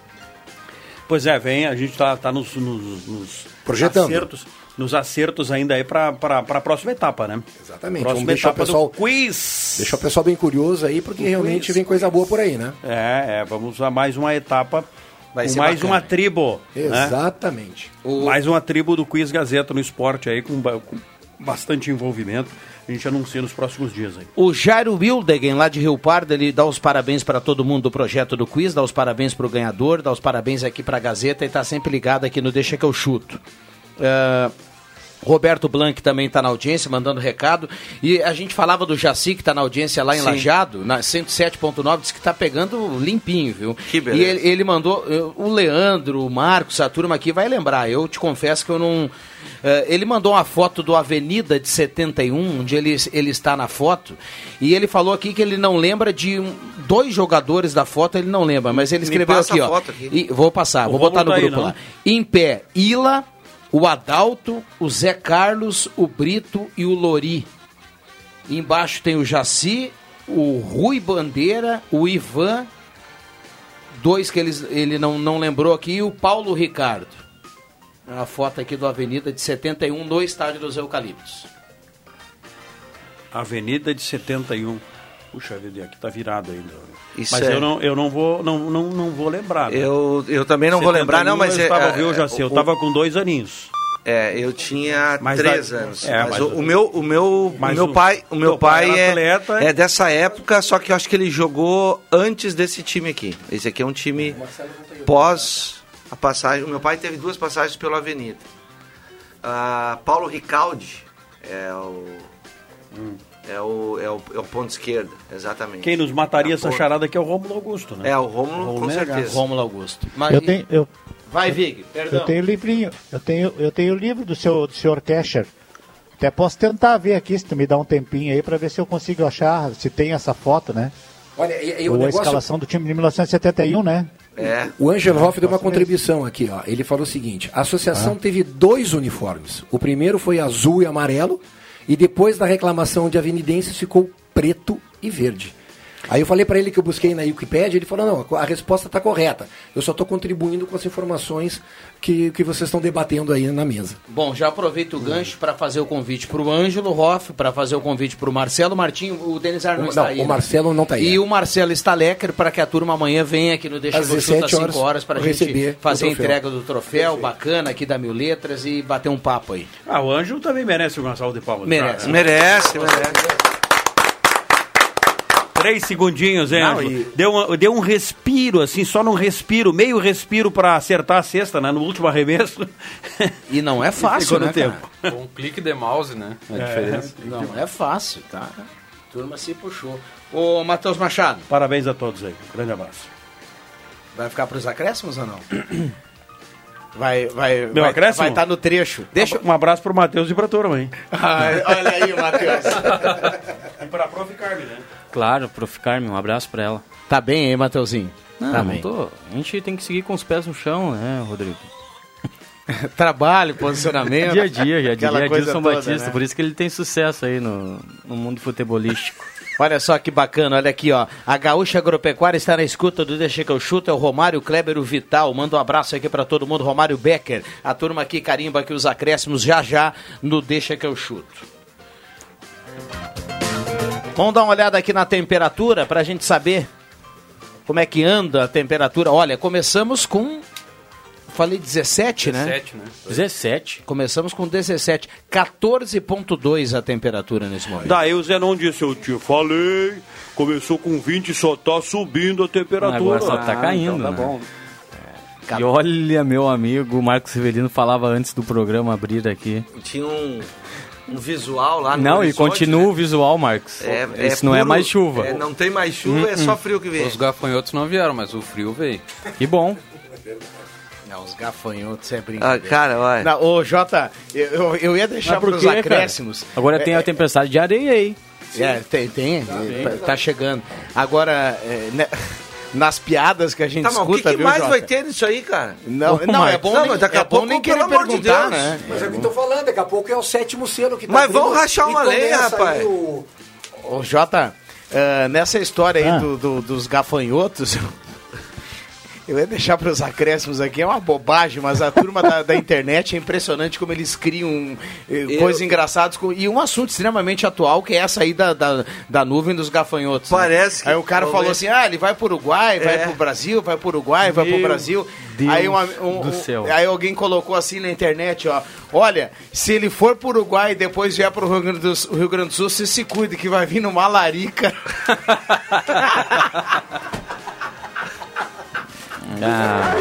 S6: Pois é, vem, a gente tá, tá nos, nos, nos
S4: Projetando.
S6: acertos, nos acertos ainda aí para a próxima etapa, né?
S4: Exatamente.
S6: Próxima
S4: Vamos deixar o
S6: etapa
S4: pessoal,
S6: do quiz.
S4: deixar o pessoal bem curioso aí, porque realmente vem coisa boa por aí, né?
S6: É, é, vamos a mais uma etapa
S1: Vai
S6: com
S1: ser
S6: mais
S1: bacana.
S6: uma tribo. né?
S4: Exatamente.
S6: Mais uma tribo do Quiz Gazeta no esporte aí, com, com bastante envolvimento. A gente anuncia nos próximos dias aí.
S1: O Jairo Wildegen, lá de Rio Pardo, ele dá os parabéns para todo mundo do projeto do quiz, dá os parabéns para o ganhador, dá os parabéns aqui para a Gazeta e está sempre ligado aqui no Deixa que eu chuto. É, Roberto Blanc também está na audiência, mandando recado. E a gente falava do Jaci, que está na audiência lá em
S10: Sim.
S1: Lajeado, na 107.9, disse que está pegando limpinho, viu?
S10: Que
S1: e
S10: beleza.
S1: ele, ele mandou, eh, o Leandro, o Marcos, a turma aqui vai lembrar. Eu te confesso que eu não. eh, ele mandou uma foto do Avenida de 71, onde ele, ele está na foto, e ele falou aqui que ele não lembra de um- dois jogadores da foto, ele não lembra, mas ele escreveu aqui, ó.
S10: aqui.
S1: E, vou passar, vou botar no
S6: aí,
S1: grupo
S6: não?
S1: lá. Em pé, Ila, o Adalto, o Zé Carlos, o Brito e o Lori. Embaixo tem o Jaci, o Rui Bandeira, o Ivan, dois que eles, ele não, não lembrou aqui, e o Paulo Ricardo. A foto aqui do Avenida de 71 no Estádio dos Eucaliptos.
S6: Avenida de 71. Puxa vida, aqui tá virado ainda.
S10: Isso
S6: mas
S10: é-
S6: eu, não, eu não vou não, não, não vou lembrar. né?
S10: Eu, eu também não vou lembrar, não, mas
S6: eu
S10: é-
S6: tava,
S10: é-
S6: viu, Jaci, eu
S10: o-
S6: tava com dois aninhos.
S10: É, eu tinha
S6: Mas
S10: três anos.
S6: é,
S10: mas
S6: mas
S10: o,
S6: o-
S10: meu, o meu, o
S6: mas
S10: meu pai, o meu
S6: pai
S10: pai, é,
S6: atleta.
S10: é dessa época, só que eu acho que ele jogou antes desse time aqui. Esse aqui é um time pós a passagem. O meu pai teve duas passagens pela Avenida. Ah, Paulo Ricaldi é o, é o é o é o ponto esquerdo, exatamente.
S6: Quem nos mataria
S10: É,
S6: essa
S10: ponto.
S6: charada aqui é o Rômulo Augusto, né?
S10: É o Rômulo, com
S6: Menegas.
S10: certeza.
S1: Rômulo Augusto.
S11: Eu tenho, eu,
S1: Vai, Vig, perdão.
S11: eu tenho livrinho, eu tenho, eu tenho o livro do seu, do senhor Kesher. Até posso tentar ver aqui, se tu me dá um tempinho aí, para ver se eu consigo achar, se tem essa foto, né?
S4: Olha, e, e o
S11: Ou a
S4: negócio...
S11: escalação do time de 1971, né?
S10: É.
S4: O Angelo Hoff deu uma
S11: mesmo.
S4: contribuição aqui, ó. Ele falou o seguinte: a associação teve dois uniformes. O primeiro foi azul e amarelo, e depois da reclamação de avenidenses ficou preto e verde. Aí eu falei para ele que eu busquei na Wikipedia, ele falou, não, a resposta está correta. Eu só estou contribuindo com as informações que, que vocês estão debatendo aí na mesa.
S1: Bom, já aproveito o gancho para fazer o convite para o Ângelo Hoff, para fazer o convite para o Marcelo Martinho. O Denis Ar não,
S4: Não,
S1: está
S4: o
S1: aí. né?
S4: Marcelo não está aí,
S1: E
S4: é.
S1: o Marcelo Stalecker para que a turma amanhã venha aqui no Deixa
S4: Às
S1: Eu Chuta às
S4: 17
S1: 5
S4: horas,
S1: horas para a gente fazer
S4: o
S1: a entrega do troféu bacana aqui da Mil Letras e bater um papo aí.
S6: Ah, o Ângelo também merece uma salva de palmas.
S1: Merece.
S6: Cara.
S10: Merece, merece.
S6: Três segundinhos, hein,
S1: Não, e-
S6: Deu, uma- deu um respiro, assim, só num respiro, meio respiro para acertar a cesta, né? No último arremesso. [LAUGHS]
S1: E não é fácil, né,
S6: tempo.
S1: cara?
S24: Com um clique de mouse, né? A
S6: É.
S24: diferença.
S1: Não é fácil, tá? A turma se puxou. Ô, Matheus Machado,
S6: Parabéns a todos aí. Grande abraço.
S1: vai ficar para os acréscimos ou não? Vai, vai,
S6: Meu
S1: vai,
S6: acréscimo?
S1: vai estar no trecho. Deixa,
S6: Um abraço pro Matheus e pra turma, hein? [LAUGHS]
S1: Ai, olha aí, Matheus. [LAUGHS]
S6: E pra Prof. Carmen, né?
S24: Claro, Prof. Carmen, um abraço pra ela.
S1: Tá bem, hein, Mateuzinho?
S24: Não,
S1: tá
S24: não
S1: bem.
S24: tô. A gente tem que seguir com os pés no chão, né, Rodrigo? [LAUGHS]
S1: Trabalho, posicionamento.
S24: Dia a dia, já diria Edilson
S1: toda,
S24: Batista,
S1: né?
S24: por isso que ele tem sucesso aí no, no mundo futebolístico. [LAUGHS]
S1: Olha só que bacana, olha aqui, ó. A Gaúcha Agropecuária está na escuta do Deixa que eu chuto, é o Romário Kleber, o Vital. Manda um abraço aqui pra todo mundo, Romário Becker. A turma aqui carimba aqui os acréscimos já já no Deixa que eu chuto. Vamos dar uma olhada aqui na temperatura pra gente saber como é que anda a temperatura. Olha, começamos com. Falei 17, né?
S24: 17, né? 17.
S1: Começamos com 17. 14,2 a temperatura nesse momento.
S6: Daí o Zenon disse, eu te falei, começou com 20 e só tá subindo a temperatura.
S24: Agora só tá
S6: Ah,
S24: caindo,
S6: então tá
S24: né?
S6: bom.
S24: E olha, meu amigo, o Marcos Severino falava antes do programa abrir aqui.
S10: Tinha um, um visual lá no
S24: Não, e continua
S10: né?
S24: o visual, Marcos.
S10: É, é
S24: Isso não é
S10: puro-
S24: mais chuva.
S10: é, não tem mais chuva, é
S24: Hum,
S10: só
S24: hum.
S10: frio que vem.
S25: Os gafanhotos não vieram, mas o frio veio.
S24: Que bom.
S1: Não, os gafanhotos é brincadeira.
S10: Ah, cara, olha.
S1: Não, ô, Jota, eu, eu, ia deixar para os
S24: quê, cara?
S1: acréscimos.
S24: Agora tem
S1: É,
S24: a tempestade de areia aí.
S1: É, tem, tem, tá, tá chegando. Agora, é, né, nas piadas que a gente
S10: Tá, mas o que,
S1: escuta,
S10: que
S1: viu,
S10: mais
S1: Jota?
S10: vai ter nisso aí, cara?
S1: Não,
S24: Ô,
S1: não é bom
S10: Não,
S1: nem,
S10: mas daqui a
S1: é bom
S10: pouco,
S1: nem
S10: pelo
S1: querer
S10: amor de
S1: perguntar,
S10: Deus.
S1: né?
S4: Mas é o que eu tô falando, daqui a pouco é o sétimo selo que tá
S10: Mas vamos
S4: abrindo
S10: rachar uma lenha,
S4: começa
S10: rapaz.
S4: o-
S1: Ô, Jota, ah, nessa história aí
S11: Ah.
S1: do, do- dos gafanhotos, [LAUGHS] eu ia deixar para os acréscimos aqui, é uma bobagem, mas a turma da, da internet é impressionante como eles criam eh,
S10: Eu-
S1: coisas engraçadas com- e um assunto extremamente atual que é essa aí da, da, da nuvem dos gafanhotos. né?
S10: Parece que-
S1: Aí o cara falou assim: ah, ele vai para o Uruguai, vai
S10: É.
S1: para o Brasil, vai para o Uruguai, vai para o
S24: Meu
S1: Brasil.
S24: Deus
S1: aí, uma- um-
S24: do céu.
S1: aí alguém colocou assim na internet, ó. Olha, se ele for para o Uruguai e depois vier para o Rio Grande do Sul, Rio Grande do Sul, você se cuide que vai vir numa larica. [LAUGHS]
S24: Ah.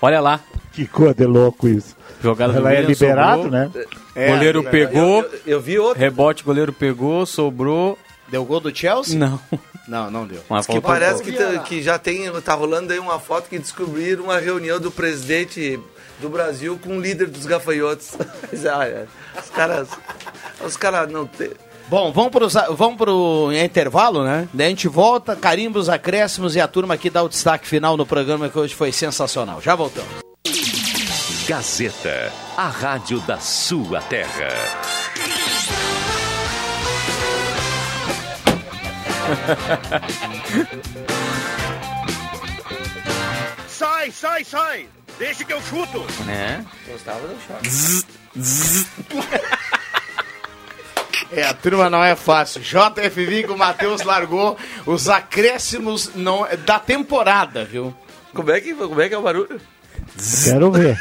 S24: Olha lá,
S11: Que coisa de louco isso.
S24: jogada do
S11: Ela é liberado,
S24: sobrou.
S11: né?
S1: É,
S24: goleiro
S1: é,
S24: pegou,
S10: Eu, eu vi outro.
S24: rebote, goleiro pegou, sobrou.
S1: Deu gol do Chelsea?
S24: Não.
S1: Não, não deu.
S24: Mas
S10: Que parece que, tá- que já tem, tá rolando aí uma foto que descobriram uma reunião do presidente do Brasil com o líder dos gafanhotos. [LAUGHS] Os caras. Os caras não tem.
S1: Bom, vamos pro, vamos pro intervalo, né? Daí a gente volta, carimba os acréscimos e a turma aqui dá o destaque final no programa que hoje foi sensacional. Já voltamos.
S19: Gazeta, a rádio da sua terra. [LAUGHS]
S22: Sai, sai, sai! Deixa que eu chuto!
S24: É.
S10: Gostava do choque. [LAUGHS]
S1: É, a turma não é fácil. JFV que o Matheus largou os acréscimos não, da temporada, viu?
S10: Como é, que, como é que é o barulho?
S11: Quero ver.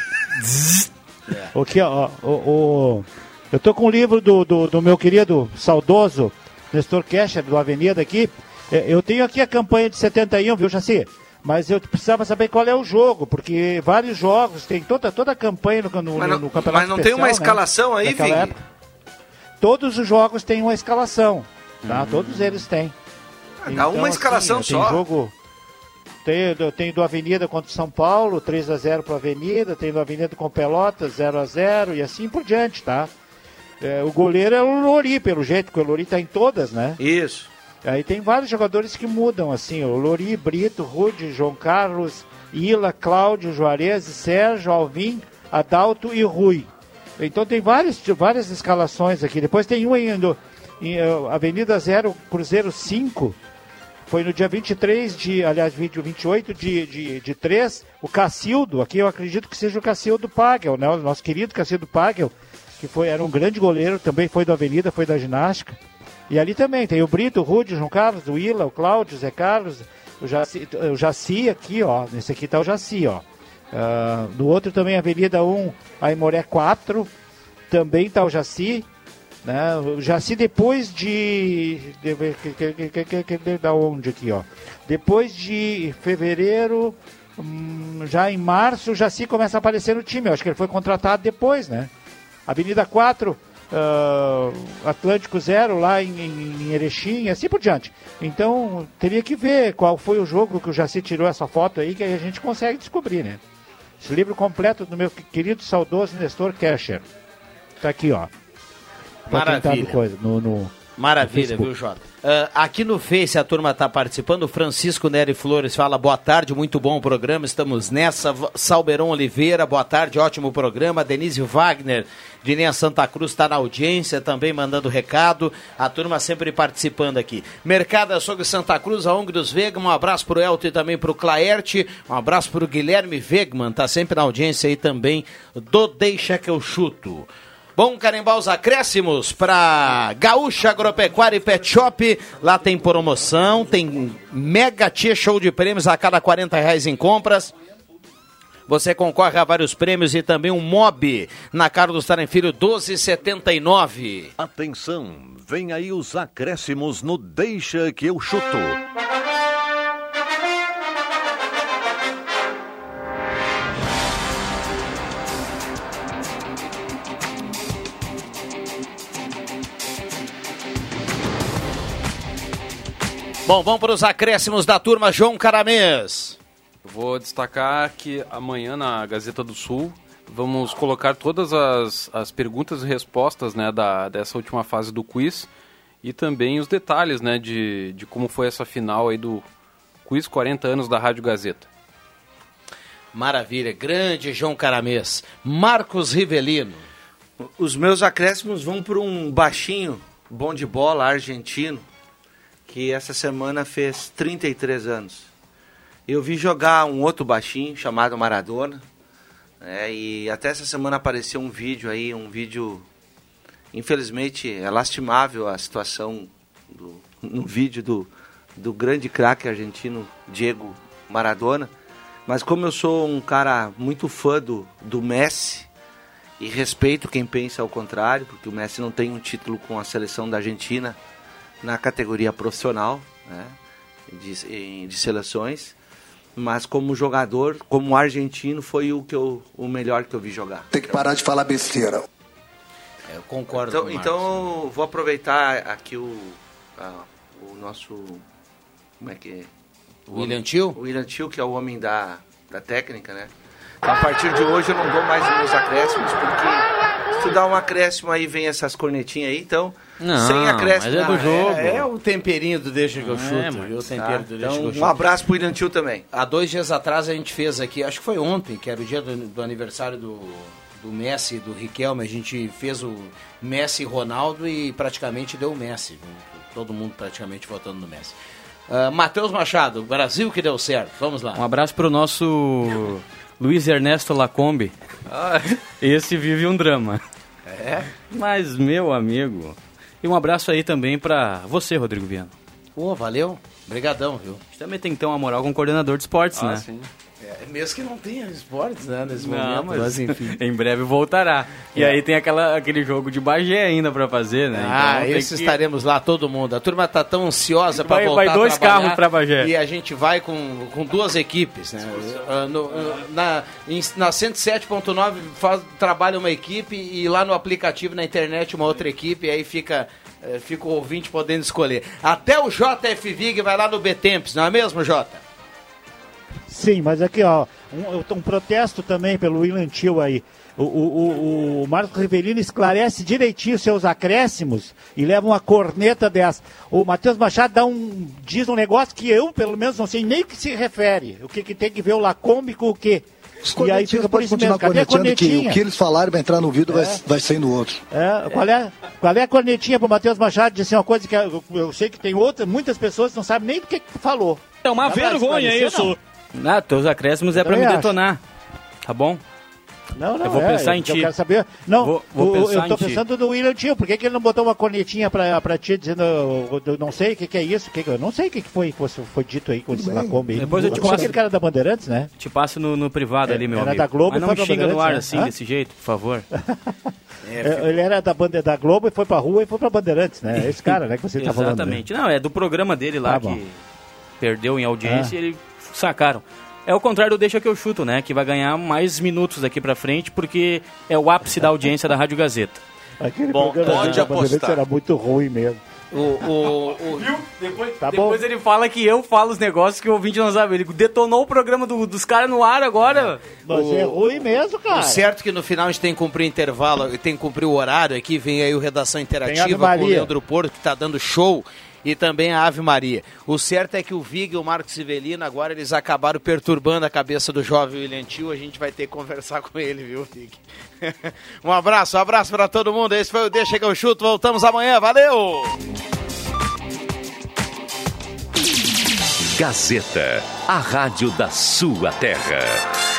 S11: Aqui, ó, o, o- eu tô com o livro do, do, do meu querido saudoso Nestor Kescher, do Avenida aqui. É, Eu tenho aqui a campanha de 71, viu, Jaci? Mas eu precisava saber qual é o jogo, porque vários jogos, tem toda, toda a campanha no, no,
S10: Mas não,
S11: no campeonato
S10: mas não tem uma
S11: né?
S10: escalação aí,
S11: época. Todos os jogos têm uma escalação, tá? Todos eles têm.
S10: Uhum. Dá uma escalação
S11: tem
S10: só.
S11: jogo tem, tem do Avenida contra o São Paulo, 3 a 0 para Avenida, tem do Avenida com Pelotas, 0 a 0 e assim por diante, tá? É, o goleiro é o Lori, pelo jeito, porque o Lori tá em todas, né?
S10: Isso.
S11: Aí tem vários jogadores que mudam, assim, o Lori, Brito, Rude, João Carlos, Ila, Cláudio, Juarez, Sérgio, Alvim, Adalto e Rui. Então tem várias, várias escalações aqui. Depois tem um ainda. em, eh, Avenida 0, Cruzeiro 5, foi no dia 23 de, aliás, vídeo 28 de, de, de 3, o Cacildo, aqui eu acredito que seja o Cacildo Pagel, né? O nosso querido Cacildo Pagel, que foi, era um grande goleiro, também foi do Avenida, foi da ginástica. E ali também tem o Brito, o Rude, o João Carlos, o Willa, o Cláudio, o Zé Carlos, o Jaci, o Jaci aqui, ó. Nesse aqui tá o Jaci, ó. Uh, no outro também, Avenida 1, Aimoré 4, também tá o Jaci. Né? O Jaci depois de. de, de, de, da onde aqui, ó? Depois de fevereiro, hum, já em março, o Jaci começa a aparecer no time. Eu acho que ele foi contratado depois, né? Avenida 4, uh, Atlântico Zero, lá em, em Erechim, e assim por diante. Então, teria que ver qual foi o jogo que o Jaci tirou essa foto aí, que aí a gente consegue descobrir, né? Esse livro completo do meu querido saudoso Nestor Kescher. Tá aqui, ó. Pra quem tá
S1: Maravilha.
S11: coisa, no, no-
S1: Maravilha, viu, Jota? Ah, aqui no Face a turma está participando. O Francisco Nery Flores fala: boa tarde, muito bom o programa. Estamos nessa. Salberon Oliveira, boa tarde, ótimo programa. Denise Wagner, de Linha Santa Cruz, está na audiência, também mandando recado. A turma sempre participando aqui. Mercado Açougue Santa Cruz, a ONG dos Vegman. Um abraço para o Elton e também para o Claerte. Um abraço para o Guilherme Vegman, tá sempre na audiência aí também do Deixa que eu chuto. Bom carimbar os acréscimos para Gaúcha Agropecuária e Pet Shop. Lá tem promoção, tem mega tia show de prêmios a cada 40 reais em compras. Você concorre a vários prêmios e também um mob na Carlos Tarem Filho 1279.
S26: Atenção, vem aí os acréscimos no Deixa que eu chuto.
S1: Bom, vamos para os acréscimos da turma João Caramês.
S25: Vou destacar que amanhã na Gazeta do Sul vamos colocar todas as, as perguntas e respostas né, da, dessa última fase do quiz e também os detalhes né, de, de como foi essa final aí do quiz 40 anos da Rádio Gazeta.
S1: Maravilha, grande João Caramês. Marcos Rivelino.
S10: Os meus acréscimos vão para um baixinho, bom de bola, argentino, que essa semana fez 33 anos. Eu vi jogar um outro baixinho chamado Maradona, né, e até essa semana apareceu um vídeo aí, um vídeo, infelizmente, é lastimável a situação do, no vídeo do, do grande craque argentino Diego Maradona. Mas como eu sou um cara muito fã do, do Messi, e respeito quem pensa ao contrário, porque o Messi não tem um título com a seleção da Argentina na categoria profissional né, de, de seleções. Mas como jogador, como argentino, foi o, que eu, o melhor que eu vi jogar.
S14: Tem que parar de falar besteira.
S1: É, eu concordo
S10: Então,
S1: com o Marcos.
S10: então eu vou aproveitar aqui o, a- o nosso. Como é que é? O
S1: William
S10: homem-
S1: Tio?
S10: O William Tio, que é o homem da, da técnica, né? Então, a partir de hoje eu não dou mais os meus acréscimos, porque se tu dá um acréscimo aí vem essas cornetinhas aí, então.
S1: Não,
S10: sem acréscimo.
S1: mas é do
S10: Ah,
S1: jogo.
S10: É,
S1: É o temperinho do Deixa que eu
S10: É,
S1: chuto,
S10: mano.
S1: viu? O
S10: Tá.
S1: tempero do Deixa
S10: Então,
S1: que eu
S10: um
S1: chuto.
S10: abraço pro William Tio também.
S1: Há dois dias atrás a gente fez aqui, acho que foi ontem, que era o dia do, do aniversário do, do Messi, do Riquelme. A gente fez o Messi e Ronaldo e praticamente deu o Messi. Todo mundo praticamente votando no Messi. Ah, Matheus Machado, Brasil que deu certo. Vamos lá.
S24: Um abraço pro nosso Luiz Ernesto Lacombe. Esse vive um drama.
S1: É?
S24: Mas, meu amigo. E um abraço aí também pra você, Rodrigo Viana.
S1: Pô, valeu. Obrigadão, viu?
S24: A gente também tem que ter uma moral com o coordenador de esportes,
S1: Ah,
S24: né?
S1: sim. É, mesmo que não tenha esportes, né, nesse
S24: Não,
S1: momento,
S24: mas,
S1: mas enfim. [LAUGHS]
S24: em breve voltará. E
S1: É.
S24: aí tem aquela, aquele jogo de Bagé ainda pra fazer, né?
S1: Ah,
S24: Então
S1: esse
S24: que-
S1: estaremos lá, todo mundo. A turma tá tão ansiosa para voltar
S24: vai dois carros pra Bagé.
S1: E a gente vai com, com duas equipes, né? Ah, no- na, em- na 107.9 faz, trabalha uma equipe e lá no aplicativo, na internet, uma outra equipe, e aí fica, eh, fica o ouvinte podendo escolher. Até o JF Vig vai lá no Betemps, não é mesmo, Jota?
S11: Sim, mas aqui, ó, um, um protesto também pelo William Tio aí. O, o, o, o Marcos Rivelino esclarece direitinho seus acréscimos e leva uma corneta dessa. O Matheus Machado dá um, diz um negócio que eu, pelo menos, não sei nem o que se refere. O que, que tem que ver o Lacombe com o quê? E aí fica por
S27: pode
S11: isso
S27: continuar
S11: mesmo. Cadê a
S27: cornetando que
S11: cornetinha?
S27: o que eles falarem vai entrar no ouvido vai,
S11: É.
S27: vai sair no outro.
S11: É, qual, é, qual é a cornetinha pro Matheus Machado dizer uma coisa que eu, eu sei que tem outras, muitas pessoas não sabem nem do que, falou.
S28: É uma
S11: Dá
S28: vergonha isso.
S11: não?
S24: Ah, teus acréscimos é pra me
S11: acho.
S24: detonar. Tá bom?
S11: Não, não,
S24: Eu vou
S11: é,
S24: pensar em
S11: eu
S24: ti.
S11: quero saber. Não,
S24: Vou- vou
S11: o-
S24: pensar
S11: eu tô
S24: em ti.
S11: pensando no William Tio. Por que, que ele não botou uma cornetinha pra, pra ti dizendo, eu, eu não sei o que, que é isso? que que- eu não sei o que, que foi que você- foi dito aí com esse Lacombe aí.
S24: Depois eu te passo.
S11: aquele cara da Bandeirantes, né?
S24: Te passo no, no privado
S11: É,
S24: ali, meu
S11: era
S24: amigo.
S11: da Globo
S24: Mas não xinga no ar
S11: Bandeirantes,
S24: assim,
S11: né?
S24: desse jeito, por favor. [LAUGHS]
S11: É, ele era da, bande, da Globo e foi pra rua e foi pra Bandeirantes, né? Esse [LAUGHS] cara, né, que você tá falando. né?
S24: Exatamente. Não, é do programa dele lá
S11: Tá
S24: que perdeu em audiência
S11: Ah.
S24: e ele sacaram. É o contrário do Deixa que eu chuto, né? Que vai ganhar mais minutos daqui pra frente, porque é o ápice da audiência da Rádio Gazeta.
S11: Aquele
S24: Bom,
S11: programa
S24: pode apostar.
S11: era muito ruim mesmo.
S1: O, o, o...
S24: Viu? Depois,
S11: Tá
S24: depois ele fala que eu falo os negócios que o ouvinte não sabe. Ele detonou o programa do- dos caras no ar agora.
S11: Mas é ruim mesmo, cara.
S1: O certo é que no final a gente tem que cumprir intervalo, tem que cumprir o horário aqui, vem aí o Redação Interativa com o. Leandro Porto, que está dando show, e também a Ave Maria. O certo é que o Vig e o Marcos Sivelino, agora eles acabaram perturbando a cabeça do jovem William Tio, a gente vai ter que conversar [LAUGHS] com ele, viu, Vig? [LAUGHS] um abraço, um abraço para todo mundo, esse foi o Deixa que eu chuto, voltamos amanhã, valeu!
S19: Gazeta, a rádio da sua terra.